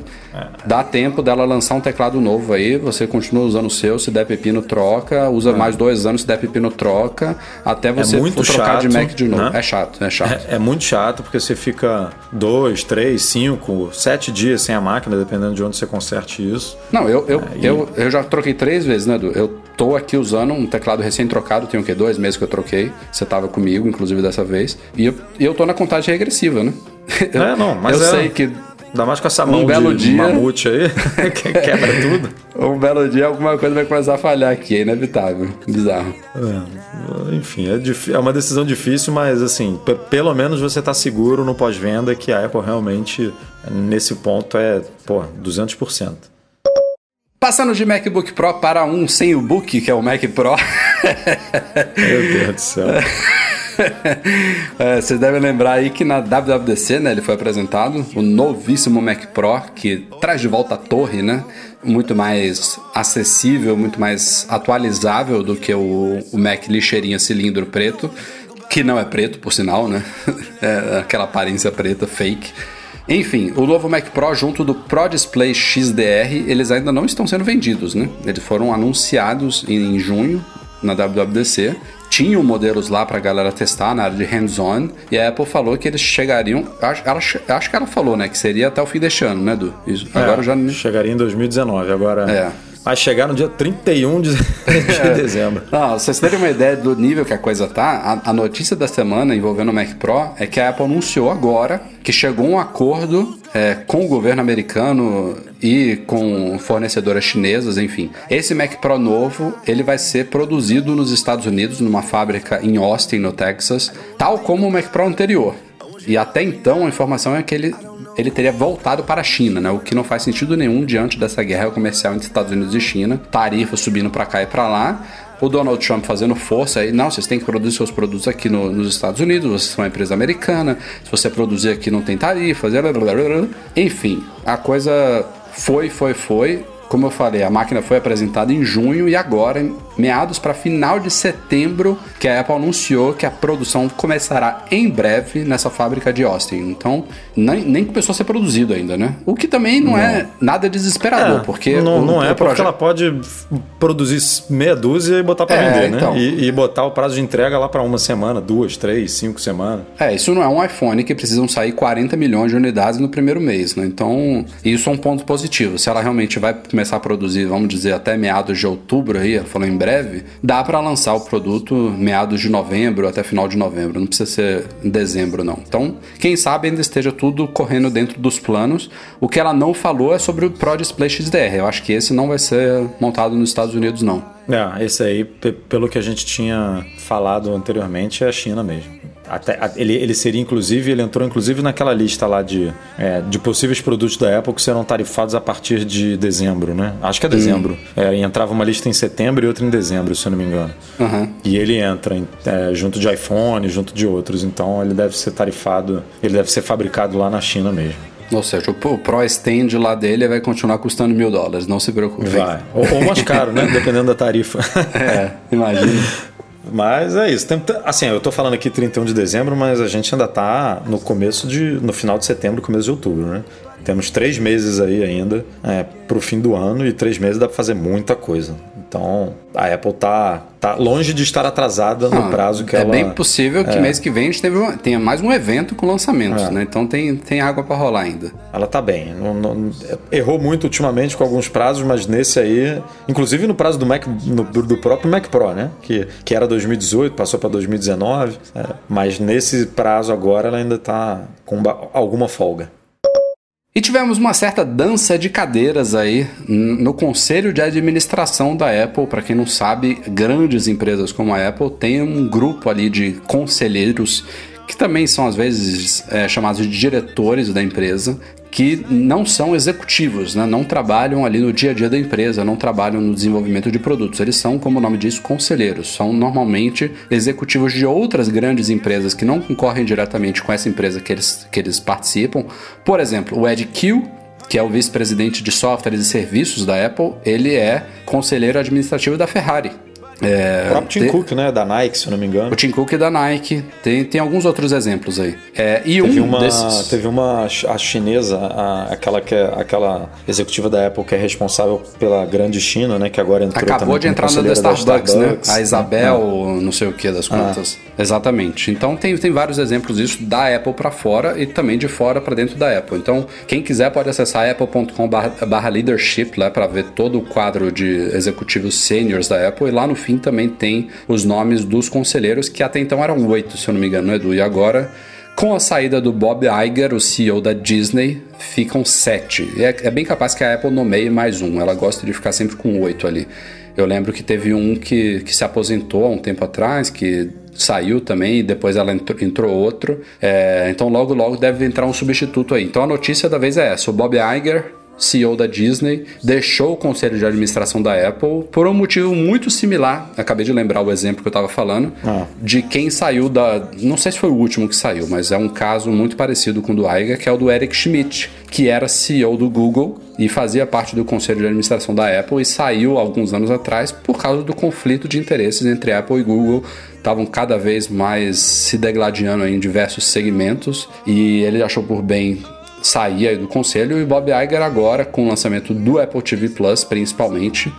Dá tempo dela lançar um teclado novo aí, você continua usando o seu, se der pepino, troca, usa é. mais dois anos, se der pepino, troca, até é você é muito trocar chato, de Mac de novo. Né? É chato, é chato. É, é, muito chato porque você fica dois, três, cinco, sete dias sem a máquina, dependendo de onde você conserte isso. Não, eu, eu, é, eu, eu já troquei três vezes, né, Edu? Eu tô aqui usando um teclado recém-trocado, tem o quê? Dois meses que eu troquei. Você tava comigo, inclusive, dessa vez. E eu, eu tô na contagem regressiva, né? Eu, é, não, mas eu é... sei que Ainda mais com essa mão um belo de dia, mamute aí, que quebra tudo. Um belo dia alguma coisa vai começar a falhar aqui, é inevitável. Bizarro. É, enfim, é, é, uma decisão difícil, mas assim, pelo menos você está seguro no pós-venda que a Apple realmente, nesse ponto, é, pô, 200%. Passando de MacBook Pro para um sem o book, que é o Mac Pro. Meu Deus do céu. é, vocês devem lembrar aí que na WWDC, né, ele foi apresentado o novíssimo Mac Pro, que traz de volta a torre, né? Muito mais acessível, muito mais atualizável do que o, o Mac lixeirinha cilindro preto, que não é preto, por sinal, né? É aquela aparência preta fake. Enfim, o novo Mac Pro junto do Pro Display XDR, eles ainda não estão sendo vendidos, né? Eles foram anunciados em junho na WWDC tinham modelos lá para a galera testar na área de hands-on e a Apple falou que eles chegariam. Acho, ela, acho que ela falou, né? Que seria até o fim deste ano, né, Du? Isso, é, agora já. Chegaria em 2019. Agora. É. Vai chegar no dia 31 de, de dezembro. Não, vocês terem uma ideia do nível que a coisa tá, a, a, notícia da semana envolvendo o Mac Pro é que a Apple anunciou agora que chegou um acordo é, com o governo americano e com fornecedoras chinesas, enfim. Esse Mac Pro novo, ele vai ser produzido nos Estados Unidos, numa fábrica em Austin, no Texas, tal como o Mac Pro anterior. E até então a informação é que ele ele teria voltado para a China, né? O que não faz sentido nenhum diante dessa guerra comercial entre Estados Unidos e China, tarifa subindo para cá e para lá. O Donald Trump fazendo força aí, não, vocês têm que produzir seus produtos aqui no, nos Estados Unidos, vocês são uma empresa americana, se você produzir aqui não tem tarifas, blá, blá, blá, enfim, a coisa foi, foi, foi como eu falei, a máquina foi apresentada em junho e agora, meados para final de setembro, que a Apple anunciou que a produção começará em breve nessa fábrica de Austin. Então, nem, nem começou a ser produzido ainda, né? O que também não, não. é nada desesperador, é, porque. Não, o, não é, porque ela pode produzir meia dúzia e botar para é, vender, né? Então. E, e, botar o prazo de entrega lá para uma semana, duas, três, cinco semanas. É, isso não é um iPhone que precisam sair 40 milhões de unidades no primeiro mês, né? Então, isso é um ponto positivo. Se ela realmente vai começar a produzir, vamos dizer, até meados de outubro aí, falou em breve, dá para lançar o produto meados de novembro até final de novembro. Não precisa ser em dezembro, não. Então, quem sabe ainda esteja tudo correndo dentro dos planos. O que ela não falou é sobre o Pro Display XDR. Eu acho que esse não vai ser montado nos Estados Unidos, não. É, esse aí, pelo que a gente tinha falado anteriormente, é a China mesmo. Até, ele, ele seria inclusive, ele entrou inclusive naquela lista lá de, é, de possíveis produtos da Apple que serão tarifados a partir de dezembro, né? Acho que é dezembro. Hum. É, entrava uma lista em setembro e outra em dezembro, se eu não me engano. Uhum. E ele entra é, junto de iPhone, junto de outros. Então ele deve ser tarifado, ele deve ser fabricado lá na China mesmo. Ou seja, o Pro Stand lá dele vai continuar custando mil dólares, não se preocupe. Vai. Ou, ou mais caro, né? Dependendo da tarifa. é, imagina. Mas é isso. Tem, assim, eu tô falando aqui 31 de dezembro, mas a gente ainda tá no começo de. no final de setembro, começo de outubro, né? Temos três meses aí ainda é, pro fim do ano e três meses dá pra fazer muita coisa. Então, a Apple tá, tá longe de estar atrasada no prazo que é ela... É bem possível que é. mês que vem a gente uma, tenha mais um evento com lançamentos, é. né? Então tem, tem água para rolar ainda. Ela tá bem. Não, não, errou muito ultimamente com alguns prazos, mas nesse aí... Inclusive no prazo do Mac, no, do próprio Mac Pro, né? Que, que era 2018, passou para 2019. É, mas nesse prazo agora ela ainda tá com alguma folga. E tivemos uma certa dança de cadeiras aí no conselho de administração da Apple. Para quem não sabe, grandes empresas como a Apple têm um grupo ali de conselheiros que também são às vezes é, chamados de diretores da empresa, que não são executivos, né? não trabalham ali no dia a dia da empresa, não trabalham no desenvolvimento de produtos. Eles são, como o nome diz, conselheiros. São normalmente executivos de outras grandes empresas que não concorrem diretamente com essa empresa que eles, que eles participam. Por exemplo, o Ed Kill, que é o vice-presidente de softwares e serviços da Apple, ele é conselheiro administrativo da Ferrari. É, o próprio Tim tem, Cook, né? Da Nike, se eu não me engano. O Tim Cook é da Nike. Tem, tem alguns outros exemplos aí. É, e teve um uma, desses... Teve uma a chinesa, a, aquela, que é, aquela executiva da Apple que é responsável pela grande China, né? Que agora entrou Acabou de entrar na Starbucks, Starbucks, né? A Isabel, é. não sei o que das contas. Ah. Exatamente. Então tem, tem vários exemplos disso da Apple para fora e também de fora para dentro da Apple. Então quem quiser pode acessar apple.com/leadership lá para ver todo o quadro de executivos seniors da Apple e lá no fim também tem os nomes dos conselheiros que até então eram oito, se eu não me engano, Edu. E agora com a saída do Bob Iger, o CEO da Disney, ficam sete. É, é, bem capaz que a Apple nomeie mais um. Ela gosta de ficar sempre com oito ali. Eu lembro que teve um que, que se aposentou há um tempo atrás, que saiu também e depois ela entrou, entrou outro. É, então logo logo deve entrar um substituto aí. Então a notícia da vez é essa: o Bob Iger CEO da Disney, deixou o conselho de administração da Apple por um motivo muito similar. Acabei de lembrar o exemplo que eu estava falando ah. de quem saiu da. Não sei se foi o último que saiu, mas é um caso muito parecido com o do Iger, que é o do Eric Schmidt, que era CEO do Google e fazia parte do conselho de administração da Apple e saiu alguns anos atrás por causa do conflito de interesses entre Apple e Google. Estavam cada vez mais se degladiando em diversos segmentos e ele achou por bem sair do conselho e Bob Iger agora com o lançamento do Apple TV Plus principalmente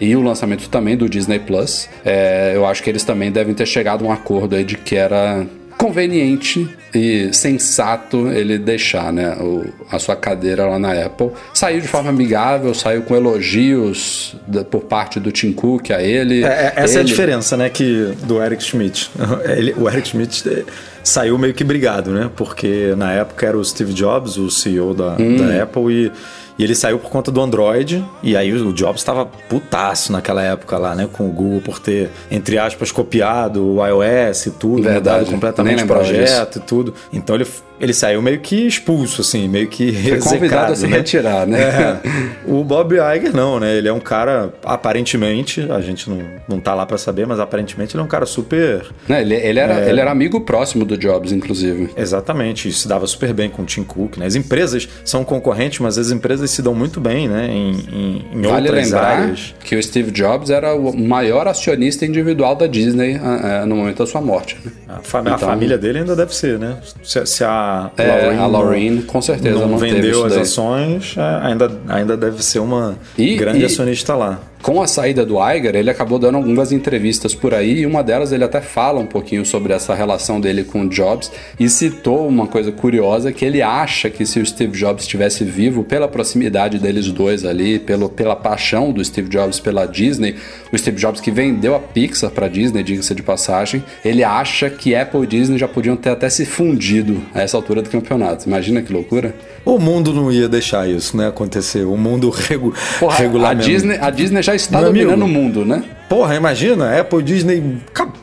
e o lançamento também do Disney Plus, é, eu acho que eles também devem ter chegado a um acordo aí de que era conveniente e sensato ele deixar né, o, a sua cadeira lá na Apple. Saiu de forma amigável, saiu com elogios da, por parte do Tim Cook a ele. É, é essa ele... é a diferença né, que, do Eric Schmidt. Ele, o Eric Schmidt saiu meio que brigado, né? Porque na época era o Steve Jobs, o CEO da, hum. da Apple, e e ele saiu por conta do Android, e aí o Jobs estava putaço naquela época lá, né? Com o Google por ter, entre aspas, copiado o iOS e tudo, Verdade. mudado completamente o projeto disso. e tudo. Então ele, ele saiu meio que expulso, assim, meio que Foi convidado a se né? retirar, né? É. O Bob Iger não, né? Ele é um cara, aparentemente, a gente não, não tá lá para saber, mas aparentemente ele é um cara super... Não, ele, ele, era, é... ele era amigo próximo do, Jobs, inclusive. Exatamente, se dava super bem com o Tim Cook. Né? As empresas são concorrentes, mas as empresas se dão muito bem né? em, em, em vale outras lembrar áreas. que o Steve Jobs era o maior acionista individual da Disney uh, uh, no momento da sua morte. Né? A, fam então, a, família dele ainda deve ser, né? Se, se a é, Laureen, a Laureen com certeza não, não vendeu as ações, é, ainda, ainda deve ser uma e, grande e, acionista lá com a saída do Iger, ele acabou dando algumas entrevistas por aí e uma delas ele até fala um pouquinho sobre essa relação dele com o Jobs e citou uma coisa curiosa que ele acha que se o Steve Jobs estivesse vivo, pela proximidade deles dois ali, pelo, pela paixão do Steve Jobs pela Disney, o Steve Jobs que vendeu a Pixar para Disney, diga-se de passagem, ele acha que Apple e Disney já podiam ter até se fundido a essa altura do campeonato. Imagina que loucura. O mundo não ia deixar isso, né, acontecer. O mundo regu Porra, regular a mesmo. Disney, a Disney já está Meu dominando amigo, o mundo, né? Porra, imagina, Apple Disney.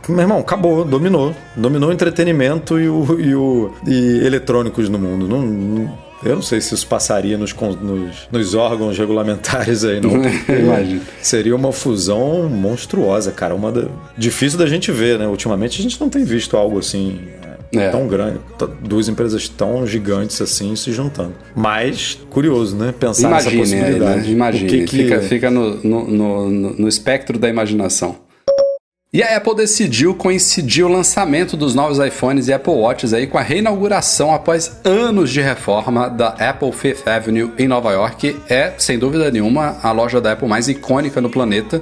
Meu irmão, acabou, dominou. Dominou o entretenimento e, o, e, o, e eletrônicos no mundo. Não, não, eu não sei se isso passaria nos, nos, nos órgãos regulamentares aí, não. Imagina. Seria uma fusão monstruosa, cara. Uma da... Difícil da gente ver, né? Ultimamente a gente não tem visto algo assim é. tão grande, duas empresas tão gigantes assim se juntando. Mas curioso, né? Pensar Imagine, nessa possibilidade. Aí, né? Imagine, que que... fica, fica no, no, no, no espectro da imaginação. E a Apple decidiu coincidir o lançamento dos novos iPhones e Apple Watches aí com a reinauguração após anos de reforma da Apple Fifth Avenue em Nova York. É, sem dúvida nenhuma, a loja da Apple mais icônica no planeta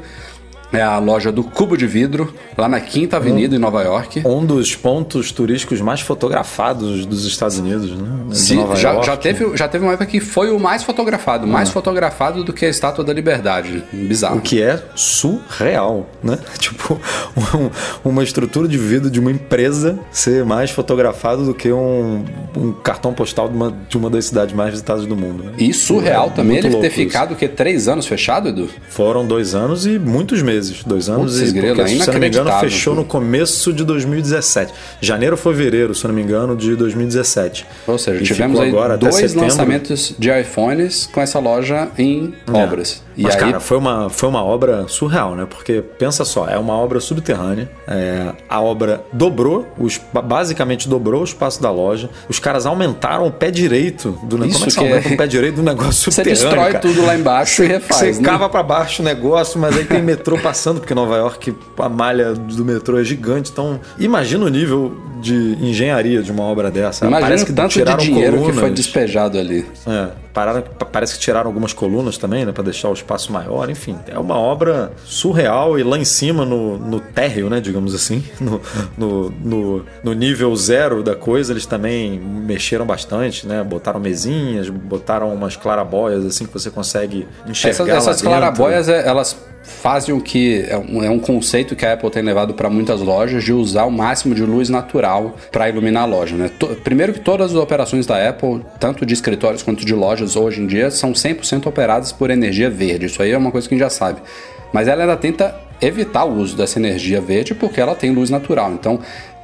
é a loja do Cubo de Vidro, lá na Quinta Avenida, um, em Nova York. Um dos pontos turísticos mais fotografados dos Estados Unidos, né? Sim, já, já, teve, já teve uma época que foi o mais fotografado, mais ah. fotografado do que a Estátua da Liberdade. Bizarro. O que é surreal, né? Tipo, um, uma estrutura de vidro de uma empresa ser mais fotografado do que um, um cartão postal de uma, de uma das cidades mais visitadas do mundo. Né? E surreal é, também ele ter ficado, o que, três anos fechado, Edu? Foram dois anos e muitos meses meses, dois anos Putz, e grilo, porque, se não me engano, fechou no começo de 2017. Janeiro ou fevereiro, se não me engano, de 2017. Ou seja, e tivemos agora dois lançamentos de iPhones com essa loja em é. obras. Mas, aí... cara, foi uma, foi uma obra surreal, né? Porque, pensa só, é uma obra subterrânea. É, a obra dobrou, os, basicamente dobrou o espaço da loja. Os caras aumentaram o pé direito do negócio. Como é que, que aumenta é... o pé direito do negócio subterrâneo? Você destrói cara? tudo lá embaixo você, e refaz. Você né? cava pra baixo o negócio, mas aí tem metrô passando, porque Nova York, a malha do metrô é gigante. Então, imagina o nível de engenharia de uma obra dessa. Imagina parece que tanto de dinheiro colunas. que foi despejado ali. É, pararam, parece que tiraram algumas colunas também, né, para deixar o espaço maior. Enfim, é uma obra surreal e lá em cima, no, no térreo, né, digamos assim, no, no, no, no nível zero da coisa, eles também mexeram bastante, né, botaram mesinhas, botaram umas clarabóias assim que você consegue enxergar Essas, essas clarabóias, é, elas fazem o que é um, é um conceito que a Apple tem levado para muitas lojas de usar o máximo de luz natural para iluminar a loja. Né? Primeiro que todas as operações da Apple, tanto de escritórios quanto de lojas hoje em dia, são 100% operadas por energia verde. Isso aí é uma coisa que a gente já sabe. Mas ela ainda tenta evitar o uso dessa energia verde porque ela tem luz natural. Então,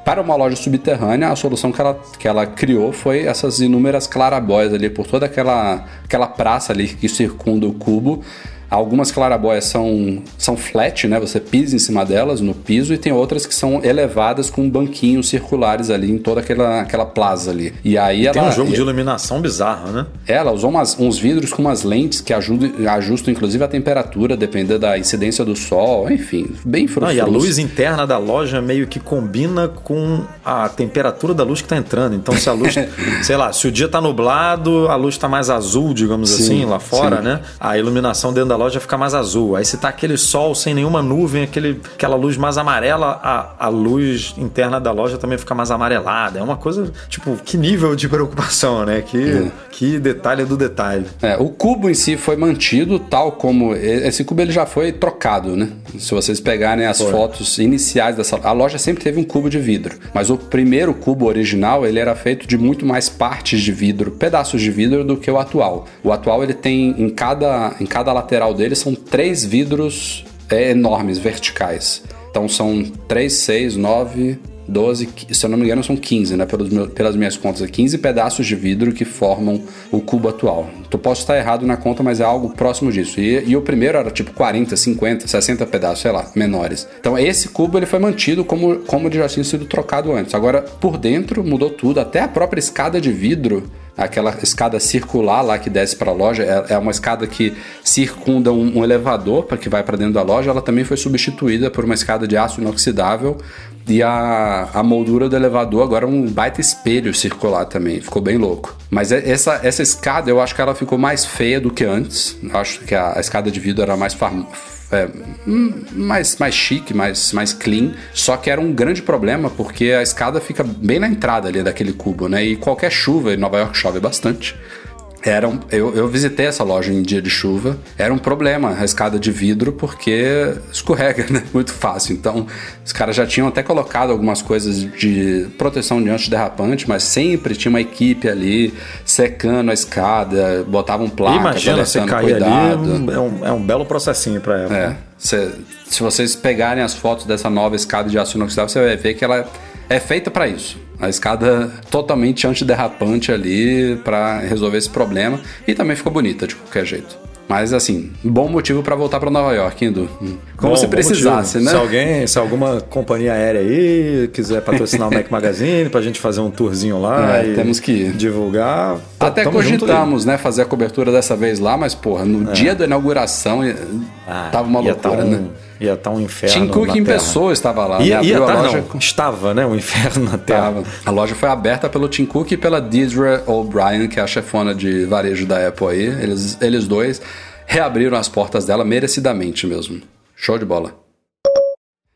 para uma loja subterrânea, a solução que ela, que ela criou foi essas inúmeras clarabóias ali por toda aquela, aquela praça ali que circunda o cubo Algumas clarabóias são, são flat, né? Você pisa em cima delas no piso e tem outras que são elevadas com banquinhos circulares ali em toda aquela, aquela plaza ali. E aí e ela, tem um jogo de iluminação bizarro, né? Ela usou umas, uns vidros com umas lentes que ajudam, ajustam inclusive a temperatura, dependendo da incidência do sol, enfim, bem frufru. e a luz interna da loja meio que combina com a temperatura da luz que está entrando. Então, se a luz, sei lá, se o dia está nublado, a luz está mais azul, digamos sim, assim, lá fora, sim. né? A iluminação dentro da loja fica mais azul. Aí se tá aquele sol sem nenhuma nuvem, aquele, aquela luz mais amarela, a, a luz interna da loja também fica mais amarelada. É uma coisa, tipo, que nível de preocupação, né? Que, é. que detalhe do detalhe. É, o cubo em si foi mantido tal como. Esse cubo ele já foi trocado, né? Se vocês pegarem as foi. fotos iniciais dessa. A loja sempre teve um cubo de vidro. Mas o primeiro cubo original, ele era feito de muito mais partes de vidro, pedaços de vidro, do que o atual. O atual ele tem em cada, em cada lateral dele são três vidros é, enormes, verticais. Então são 3, 6, 9, 12, se eu não me engano, são 15, né? Pelos pelas minhas contas, 15 pedaços de vidro que formam o cubo atual. Tu posso estar errado na conta, mas é algo próximo disso. E, e o primeiro era tipo 40, 50, 60 pedaços, sei lá, menores. Então esse cubo ele foi mantido como, como ele já tinha sido trocado antes. Agora, por dentro mudou tudo, até a própria escada de vidro aquela escada circular lá que desce para a loja, é, é uma escada que circunda um, um elevador para que vai para dentro da loja, ela também foi substituída por uma escada de aço inoxidável e a, a moldura do elevador agora é um baita espelho circular também, ficou bem louco. Mas é, essa, essa escada eu acho que ela ficou mais feia do que antes, eu acho que a, a escada de vidro era mais é, hum, mais, mais chique, mais, mais clean. Só que era um grande problema porque a escada fica bem na entrada ali daquele cubo, né? E qualquer chuva, em Nova York chove bastante. Era um, eu, eu visitei essa loja em dia de chuva. Era um problema a escada de vidro porque escorrega né? muito fácil. Então, os caras já tinham até colocado algumas coisas de proteção de antiderrapante, mas sempre tinha uma equipe ali secando a escada, botavam placa, Imagina você cair cuidado. ali, é um, é um belo processinho para ela. É. Se, se vocês pegarem as fotos dessa nova escada de aço inoxidável, você vai ver que ela é feita para isso. A escada totalmente antiderrapante ali para resolver esse problema e também ficou bonita de qualquer jeito. Mas assim, bom motivo para voltar para Nova York, Indo. Como bom, se precisasse, né? Se alguém, se alguma companhia aérea aí quiser patrocinar o Mac Magazine pra gente fazer um tourzinho lá é, temos que divulgar. Até cogitamos, né, fazer a cobertura dessa vez lá, mas porra, no é. dia da inauguração ah, tava uma loucura, tá um... né? Ia estar tá um inferno. Tim Cook em pessoa estava lá. Ia, né? ia tá, loja... não, estava, né? O um inferno na Terra. A loja foi aberta pelo Tim Cook e pela Deidre O'Brien, que é a chefona de varejo da Apple aí. Eles, eles dois reabriram as portas dela merecidamente mesmo. Show de bola.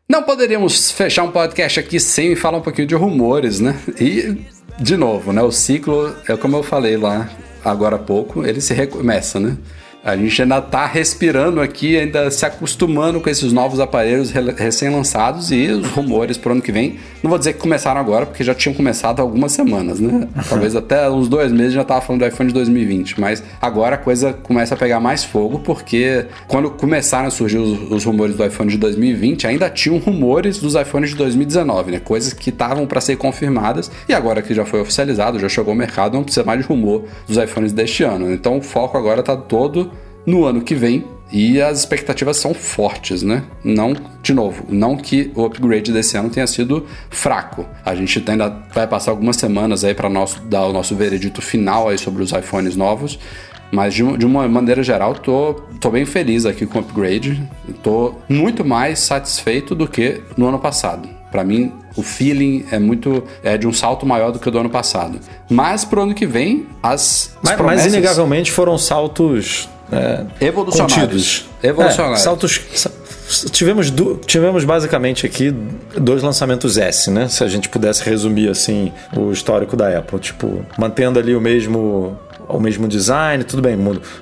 Não poderíamos fechar um podcast aqui sem falar um pouquinho de rumores, né? E, de novo, né? O ciclo, é como eu falei lá agora há pouco, ele se recomeça, né? A gente ainda está respirando aqui, ainda se acostumando com esses novos aparelhos recém-lançados e os rumores para o ano que vem. Não vou dizer que começaram agora, porque já tinham começado há algumas semanas, né? Talvez até uns dois meses já estava falando do iPhone de 2020. Mas agora a coisa começa a pegar mais fogo, porque quando começaram a surgir os, os rumores do iPhone de 2020, ainda tinham rumores dos iPhones de 2019, né? Coisas que estavam para ser confirmadas e agora que já foi oficializado, já chegou ao mercado, não precisa mais de rumor dos iPhones deste ano. Então o foco agora está todo no ano que vem e as expectativas são fortes, né? Não, de novo, não que o upgrade desse ano tenha sido fraco. A gente ainda vai passar algumas semanas aí para dar o nosso veredito final aí sobre os iPhones novos. Mas de, de, uma maneira geral, tô, tô bem feliz aqui com o upgrade. Tô muito mais satisfeito do que no ano passado. Para mim, o feeling é muito é de um salto maior do que o do ano passado. Mas pro ano que vem, as, as mas, promessas... mas inegavelmente foram saltos é, evolucionários. Evolucionários. É, saltos. Tivemos, tivemos basicamente aqui dois lançamentos S, né? Se a gente pudesse resumir assim o histórico da Apple, tipo, mantendo ali o mesmo o mesmo design, tudo bem,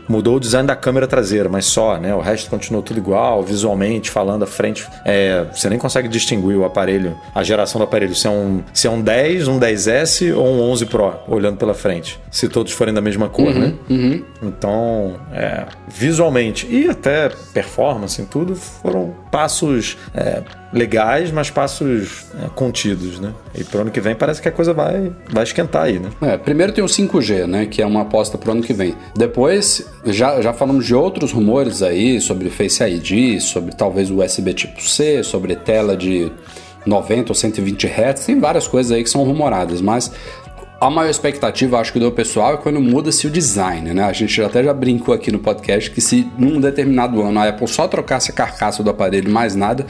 mudou o design da câmera traseira, mas só, né? O resto continuou tudo igual, visualmente, falando à frente. É, você nem consegue distinguir o aparelho, a geração do aparelho, se é um, se é um 10, um 10S ou um 11 Pro, olhando pela frente. Se todos forem da mesma cor, uhum, né? Uhum. Então, é, visualmente e até performance em tudo, foram passos é, legais, mas passos é, contidos, né? E pro ano que vem parece que a coisa vai, vai esquentar aí, né? É, primeiro tem o 5G, né? Que é uma aposta pro ano que vem. Depois, já, já falamos de outros rumores aí sobre Face ID, sobre talvez USB tipo C, sobre tela de 90 ou 120 Hz, tem várias coisas aí que são rumoradas, mas a maior expectativa, acho que do pessoal, é quando muda-se o design, né? A gente até já brincou aqui no podcast que se num determinado ano a Apple só trocasse a carcaça do aparelho mais nada,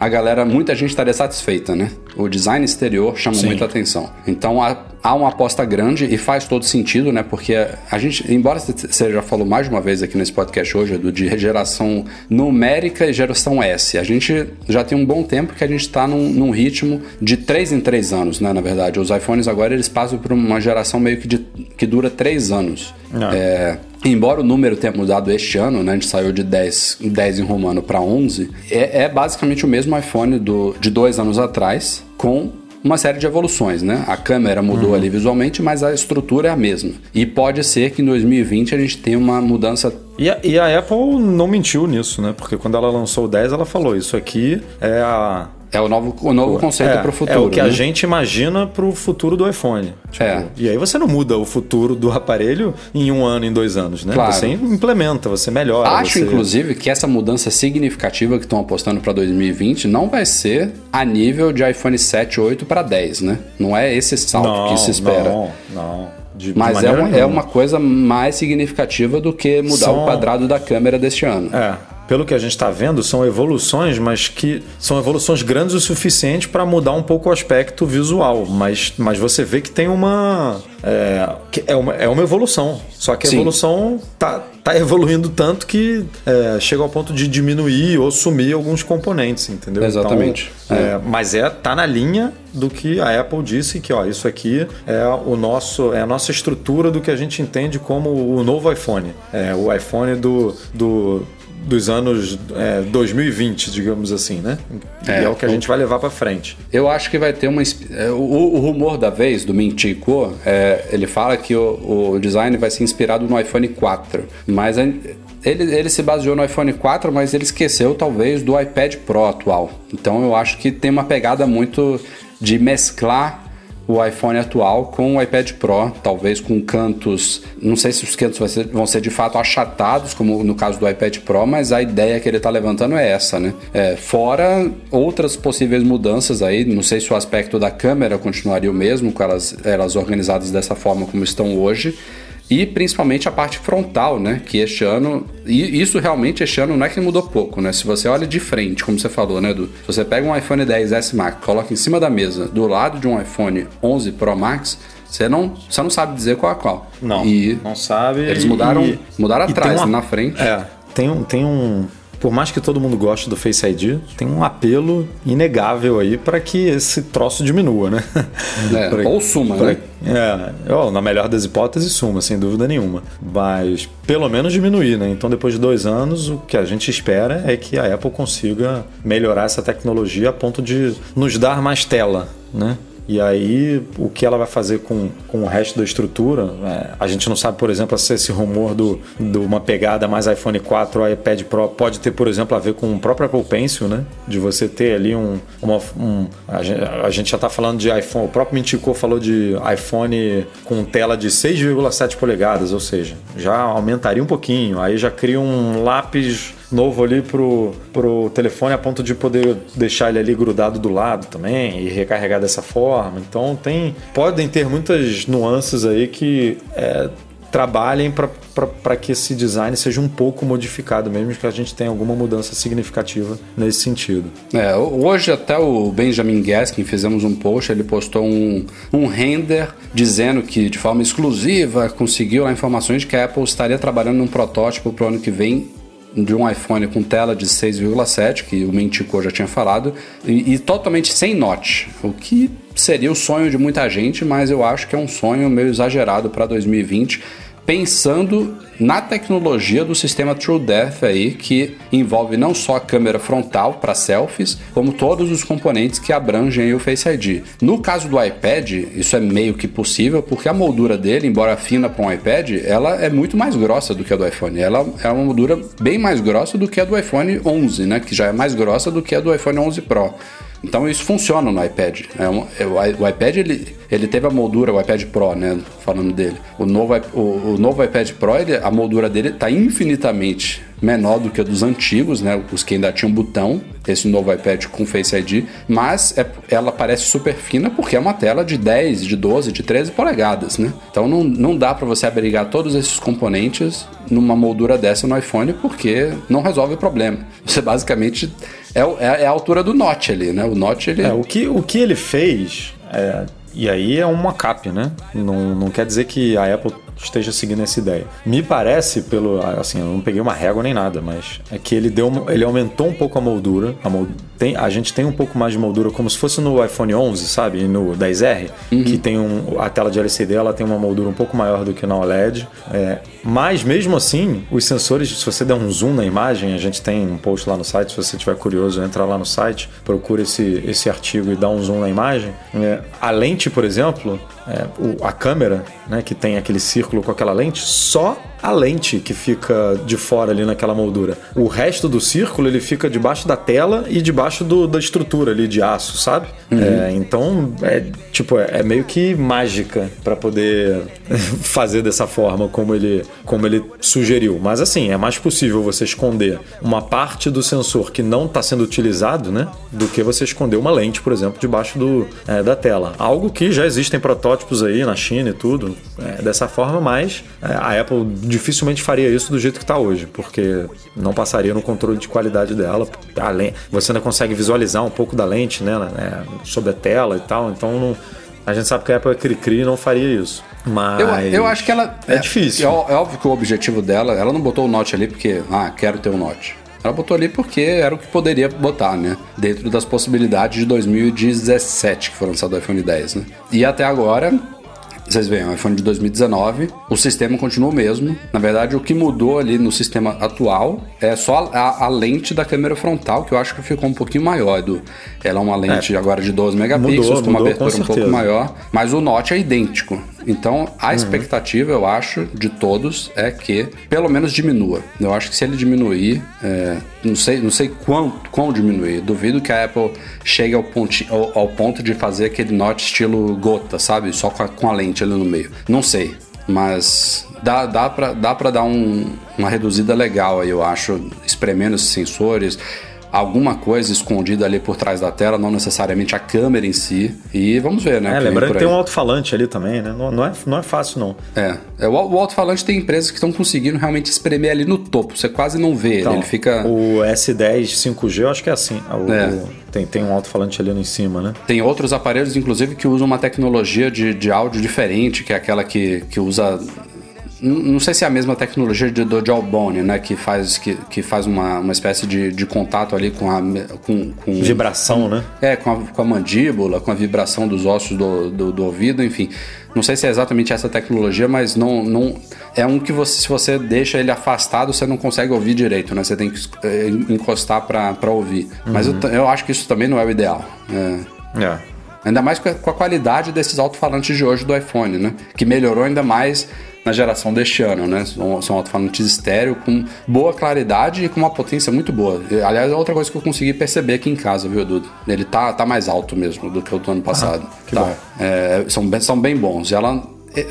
a galera, muita gente estaria satisfeita, né? O design exterior chama Sim. muita atenção. Então há, há, uma aposta grande e faz todo sentido, né? Porque a gente, embora você já falou mais de uma vez aqui nesse podcast hoje, do de geração numérica e geração S, a gente já tem um bom tempo que a gente está num, num, ritmo de 3 em 3 anos, né? Na verdade, os iPhones agora eles passam por uma geração meio que, de, que dura 3 anos. É, embora o número tenha mudado este ano, né, a gente saiu de 10, 10 em romano para 11, é, é, basicamente o mesmo iPhone do, de dois anos atrás, com uma série de evoluções, né? A câmera mudou uhum. ali visualmente, mas a estrutura é a mesma. E pode ser que em 2020 a gente tenha uma mudança. E a, e a Apple não mentiu nisso, né? Porque quando ela lançou o 10, ela falou: Isso aqui é a É o novo, o novo conceito é, para o futuro. É o que né? a gente imagina para o futuro do iPhone. Tipo, É. E aí você não muda o futuro do aparelho em um ano, em dois anos, né? Claro. Você implementa, você melhora. Acho, você... inclusive, que essa mudança significativa que estão apostando para 2020 não vai ser a nível de iPhone 7, 8 para 10, né? Não é esse salto não, que se espera. Não, não. De, de Mas é maneira uma, é uma coisa mais significativa do que mudar São- o quadrado da câmera deste ano. É, pelo que a gente está vendo, são evoluções, mas que são evoluções grandes o suficiente para mudar um pouco o aspecto visual. Mas, mas você vê que tem uma. É, é uma, é uma evolução. Só que a Sim. evolução tá, tá evoluindo tanto que é, chega ao ponto de diminuir ou sumir alguns componentes, entendeu? Exatamente. Então, é, mas é tá na linha do que a Apple disse que ó, isso aqui é o nosso é a nossa estrutura do que a gente entende como o novo iPhone. É o iPhone do, do dos anos é, 2020, digamos assim, né? E É, é o que a gente vai levar para frente. Eu acho que vai ter uma. é, O, o rumor da vez, do Mintico, é, ele fala que o, o design vai ser inspirado no iPhone 4. Mas a- ele, ele se baseou no iPhone 4, mas ele esqueceu talvez do iPad Pro atual. Então eu acho que tem uma pegada muito de mesclar o iPhone atual com o iPad Pro, talvez com cantos, não sei se os cantos vai ser- vão ser de fato achatados, como no caso do iPad Pro, mas a ideia que ele está levantando é essa, né? É, fora outras possíveis mudanças aí, não sei se o aspecto da câmera continuaria o mesmo, com elas, elas organizadas dessa forma como estão hoje. E principalmente a parte frontal, né? Que este ano. E isso realmente este ano não é que mudou pouco, né? Se você olha de frente, como você falou, né, Edu? Se você pega um iPhone 10S Max, coloca em cima da mesa, do lado de um iPhone 11 Pro Max, você não, você não sabe dizer qual é qual. Não, E não sabe. Eles mudaram, e- mudaram e atrás, uma- na frente. É, tem um, tem um. Por mais que todo mundo goste do Face ID, tem um apelo inegável aí para que esse troço diminua, né? É, Pra- ou suma, pra- né? É, ó, na melhor das hipóteses, suma, sem dúvida nenhuma. Mas pelo menos diminuir, né? Então, depois de dois anos, o que a gente espera é que a Apple consiga melhorar essa tecnologia a ponto de nos dar mais tela, né? E aí, o que ela vai fazer com, com o resto da estrutura, é, a gente não sabe, por exemplo, se esse rumor do, de uma pegada mais iPhone 4 ou iPad Pro pode ter, por exemplo, a ver com o próprio Apple Pencil, né? De você ter ali um. Uma, um a, gente, a gente já está falando de iPhone, o próprio Mintico falou de iPhone com tela de 6,7 polegadas, ou seja, já aumentaria um pouquinho, aí já cria um lápis novo ali pro, pro telefone a ponto de poder deixar ele ali grudado do lado também e recarregar dessa forma. Então tem podem ter muitas nuances aí que é, trabalhem para que esse design seja um pouco modificado, mesmo que a gente tenha alguma mudança significativa nesse sentido. É, hoje até o Benjamin Gaskin fizemos um post, ele postou um, um render dizendo que de forma exclusiva conseguiu informações de que a Apple estaria trabalhando num protótipo para o ano que vem de um iPhone com tela de 6,7, que o Mentico já tinha falado, e, e totalmente sem notch, o que seria o sonho de muita gente, mas eu acho que é um sonho meio exagerado para 2020 pensando na tecnologia do sistema TrueDepth aí, que envolve não só a câmera frontal para selfies, como todos os componentes que abrangem o Face ID. No caso do iPad, isso é meio que possível, porque a moldura dele, embora fina para um iPad, ela é muito mais grossa do que a do iPhone. Ela é uma moldura bem mais grossa do que a do iPhone 11, né, que já é mais grossa do que a do iPhone 11 Pro. Então isso funciona no iPad. É um, é, o, iPad ele, ele teve a moldura, o iPad Pro, né? Falando dele. O novo, o, o novo iPad Pro, ele, a moldura dele está infinitamente menor do que a dos antigos, né? Os que ainda tinham botão. Esse novo iPad com Face ID. Mas é- ela parece super fina porque é uma tela de 10, de 12, de 13 polegadas, né? Então não, não dá para você abrigar todos esses componentes numa moldura dessa no iPhone porque não resolve o problema. Você basicamente é, é, é a altura do Note ali, né? O Note ele É, o que, o que ele fez, é, e aí é uma cap, né? Não, não quer dizer que a Apple esteja seguindo essa ideia. Me parece, pelo assim, eu não peguei uma régua nem nada, mas é que ele deu, ele aumentou um pouco a moldura. A, mol- tem, a gente tem um pouco mais de moldura, como se fosse no iPhone 11, sabe? E no 10R, que tem um, a tela de LCD, ela tem uma moldura um pouco maior do que na OLED. É, mas mesmo assim, os sensores, se você der um zoom na imagem, a gente tem um post lá no site, se você estiver curioso, entra lá no site, procura esse, esse artigo e dá um zoom na imagem. É, a lente, por exemplo, é, o- a câmera, né, que tem aquele círculo com aquela lente, só a lente que fica de fora ali naquela moldura. O resto do círculo ele fica debaixo da tela e debaixo do, da estrutura ali de aço, sabe? Uhum. É, então é tipo é, é meio que mágica para poder fazer dessa forma como ele como ele sugeriu. Mas assim é mais possível você esconder uma parte do sensor que não está sendo utilizado, né, do que você esconder uma lente, por exemplo, debaixo do, é, da tela. Algo que já existem protótipos aí na China e tudo é, dessa forma, mas é, a Apple dificilmente faria isso do jeito que está hoje, porque não passaria no controle de qualidade dela. Além, você ainda consegue visualizar um pouco da lente, né, né sobre a tela e tal, então não, a gente sabe que a Apple é cri-cri e não faria isso. Mas. Eu, eu acho que ela. É, é difícil. É, é, óbvio que o objetivo dela, ela não botou o Note ali porque, ah, quero ter o um Note. Ela botou ali porque era o que poderia botar, né? Dentro das possibilidades de 2017, que foi lançado o iPhone 10, né? E até agora, vocês veem, o iPhone de 2019, o sistema continua o mesmo. Na verdade, o que mudou ali no sistema atual é só a, a lente da câmera frontal, que eu acho que ficou um pouquinho maior. Do, ela é uma lente é. agora de 12 megapixels, mudou, com uma abertura com um pouco maior, mas o Note é idêntico. Então, a uhum. expectativa, eu acho, de todos é que pelo menos diminua. Eu acho que se ele diminuir, é, não sei, não sei quão, quão diminuir. Duvido que a Apple chegue ao, ponti, ao, ao ponto de fazer aquele Note estilo gota, sabe? Só com a, com a lente ali no meio. Não sei. Mas dá, dá para dá pra dar um, uma reduzida legal aí, eu acho, espremendo esses sensores alguma coisa escondida ali por trás da tela, não necessariamente a câmera em si. E vamos ver, né? É, lembrando que tem um alto-falante ali também, né? Não, não, é, não é fácil, não. É. é o, o alto-falante tem empresas que estão conseguindo realmente espremer ali no topo. Você quase não vê então, ele, ele fica. O S10 5G, eu acho que é assim. O, é. O, tem, tem um alto-falante ali em cima, né? Tem outros aparelhos, inclusive, que usam uma tecnologia de, de áudio diferente, que é aquela que, que usa não sei se é a mesma tecnologia de, do Jawbone, né? Que faz, que, que faz uma, uma espécie de, de contato ali com a. Com, com vibração, com, né? É, com a, com a mandíbula, com a vibração dos ossos do, do, do, ouvido, enfim. Não sei se é exatamente essa tecnologia, mas não, não é um que você, se você deixa ele afastado, você não consegue ouvir direito, né? Você tem que é, encostar para ouvir. Uhum. Mas eu, eu acho que isso também não é o ideal. É. é. Ainda mais com a, com a qualidade desses alto-falantes de hoje do iPhone, né? Que melhorou ainda mais na geração deste ano, né? São, são alto-falantes estéreo com boa claridade e com uma potência muito boa. Aliás, é outra coisa que eu consegui perceber aqui em casa, viu, Edu? Ele tá, tá mais alto mesmo do que o do ano passado. Ah, que tá. bom. É, são, bem, são bem bons. E ela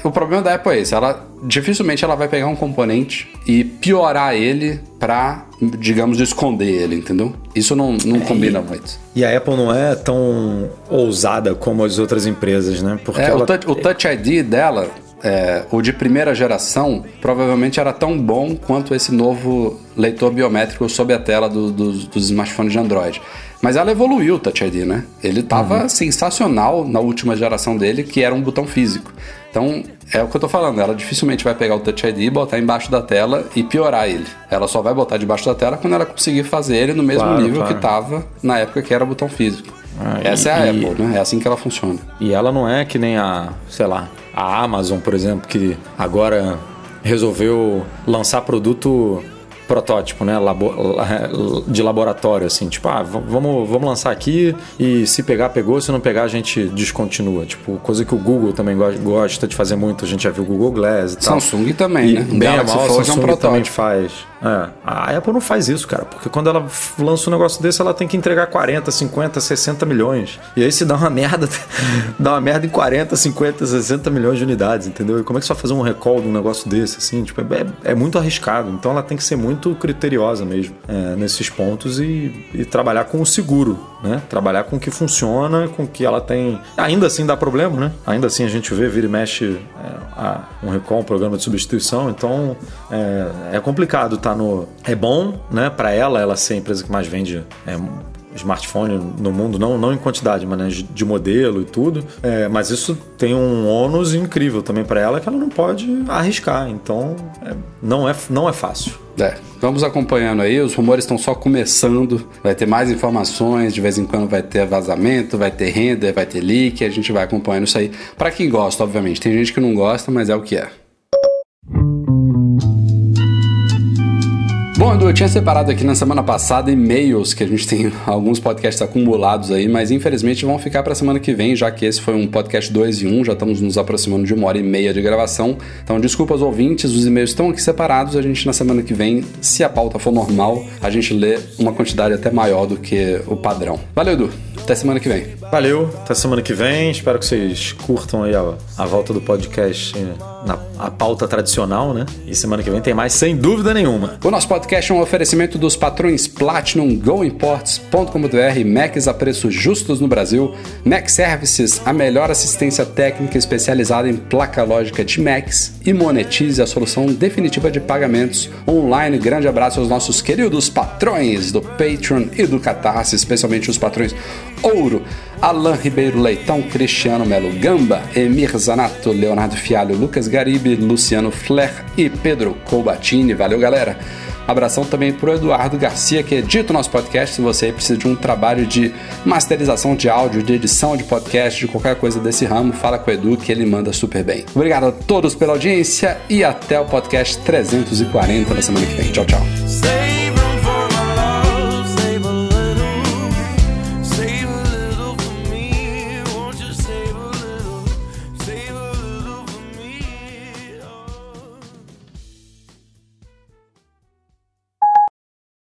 o problema da Apple é esse, ela dificilmente ela vai pegar um componente e piorar ele para, digamos, esconder ele, entendeu? Isso não, não é, combina e, muito. E a Apple não é tão ousada como as outras empresas, né? Porque é, ela... o, touch, o Touch ID dela é, o de primeira geração provavelmente era tão bom quanto esse novo leitor biométrico sob a tela do, do, dos smartphones de Android. Mas ela evoluiu o Touch ID, né? Ele estava uhum. sensacional na última geração dele, que era um botão físico. Então, é o que eu tô falando, ela dificilmente vai pegar o Touch ID, botar embaixo da tela e piorar ele. Ela só vai botar debaixo da tela quando ela conseguir fazer ele no mesmo claro, nível claro. que estava na época que era botão físico. Ah, Essa e, é a e, Apple, né? É assim que ela funciona. E ela não é que nem a, sei lá, a Amazon, por exemplo, que agora resolveu lançar produto protótipo, né? Labo, de laboratório, assim, tipo, ah, vamos, vamos lançar aqui e se pegar, pegou, se não pegar, a gente descontinua. Tipo, coisa que o Google também gosta de fazer muito, a gente já viu o Google Glass e tal. Samsung também, e né? Bem a mal, Samsung é um protótipo. também faz. É. A Apple não faz isso, cara, porque quando ela lança um negócio desse, ela tem que entregar 40, 50, 60 milhões. E aí se dá uma merda, dá uma merda em 40, 50, 60 milhões de unidades, entendeu? E como é que você vai fazer um recall de um negócio desse, assim? Tipo, é, é muito arriscado. Então ela tem que ser muito criteriosa mesmo é, nesses pontos e, e, trabalhar com o seguro, né? Trabalhar com o que funciona, com o que ela tem. Ainda assim dá problema, né? Ainda assim a gente vê, vira e mexe é, um recall, um programa de substituição. Então é, é complicado, tá? tá no. É bom, né, para ela, ela ser a empresa que mais vende é, smartphone no mundo, não, não em quantidade, mas né, de modelo e tudo. É, mas isso tem um ônus incrível também para ela que ela não pode arriscar. Então, é, não, é, não é fácil. É, vamos acompanhando aí, os rumores estão só começando, vai ter mais informações, de vez em quando vai ter vazamento, vai ter render, vai ter leak, a gente vai acompanhando isso aí. Para quem gosta, obviamente, tem gente que não gosta, mas é o que é. Bom, Edu, eu tinha separado aqui na semana passada e-mails, que a gente tem alguns podcasts acumulados aí, mas infelizmente vão ficar para a semana que vem, já que esse foi um podcast 2 e 1, já estamos nos aproximando de uma hora e meia de gravação. Então, desculpa aos ouvintes, os e-mails estão aqui separados, a gente na semana que vem, se a pauta for normal, a gente lê uma quantidade até maior do que o padrão. Valeu, Edu. Até semana que vem. Valeu, até semana que vem. Espero que vocês curtam aí a, a volta do podcast na a pauta tradicional, né? E semana que vem tem mais, sem dúvida nenhuma. O nosso podcast é um oferecimento dos patrões Platinum, GoImports.com.br, Macs a preços justos no Brasil, Mac Services, a melhor assistência técnica especializada em placa lógica de Macs e monetize a solução definitiva de pagamentos online. Grande abraço aos nossos queridos patrões do Patreon e do Catarse, especialmente os patrões Ouro, Alain Ribeiro Leitão, Cristiano Melo Gamba, Emir Zanato, Leonardo Fialho, Lucas Garibe, Luciano Fler e Pedro Colbatini. Valeu, galera! Abração também para o Eduardo Garcia, que edita o nosso podcast. Se você precisa de um trabalho de masterização de áudio, de edição de podcast, de qualquer coisa desse ramo, fala com o Edu que ele manda super bem. Obrigado a todos pela audiência e até o podcast 340 na semana que vem. Tchau, tchau.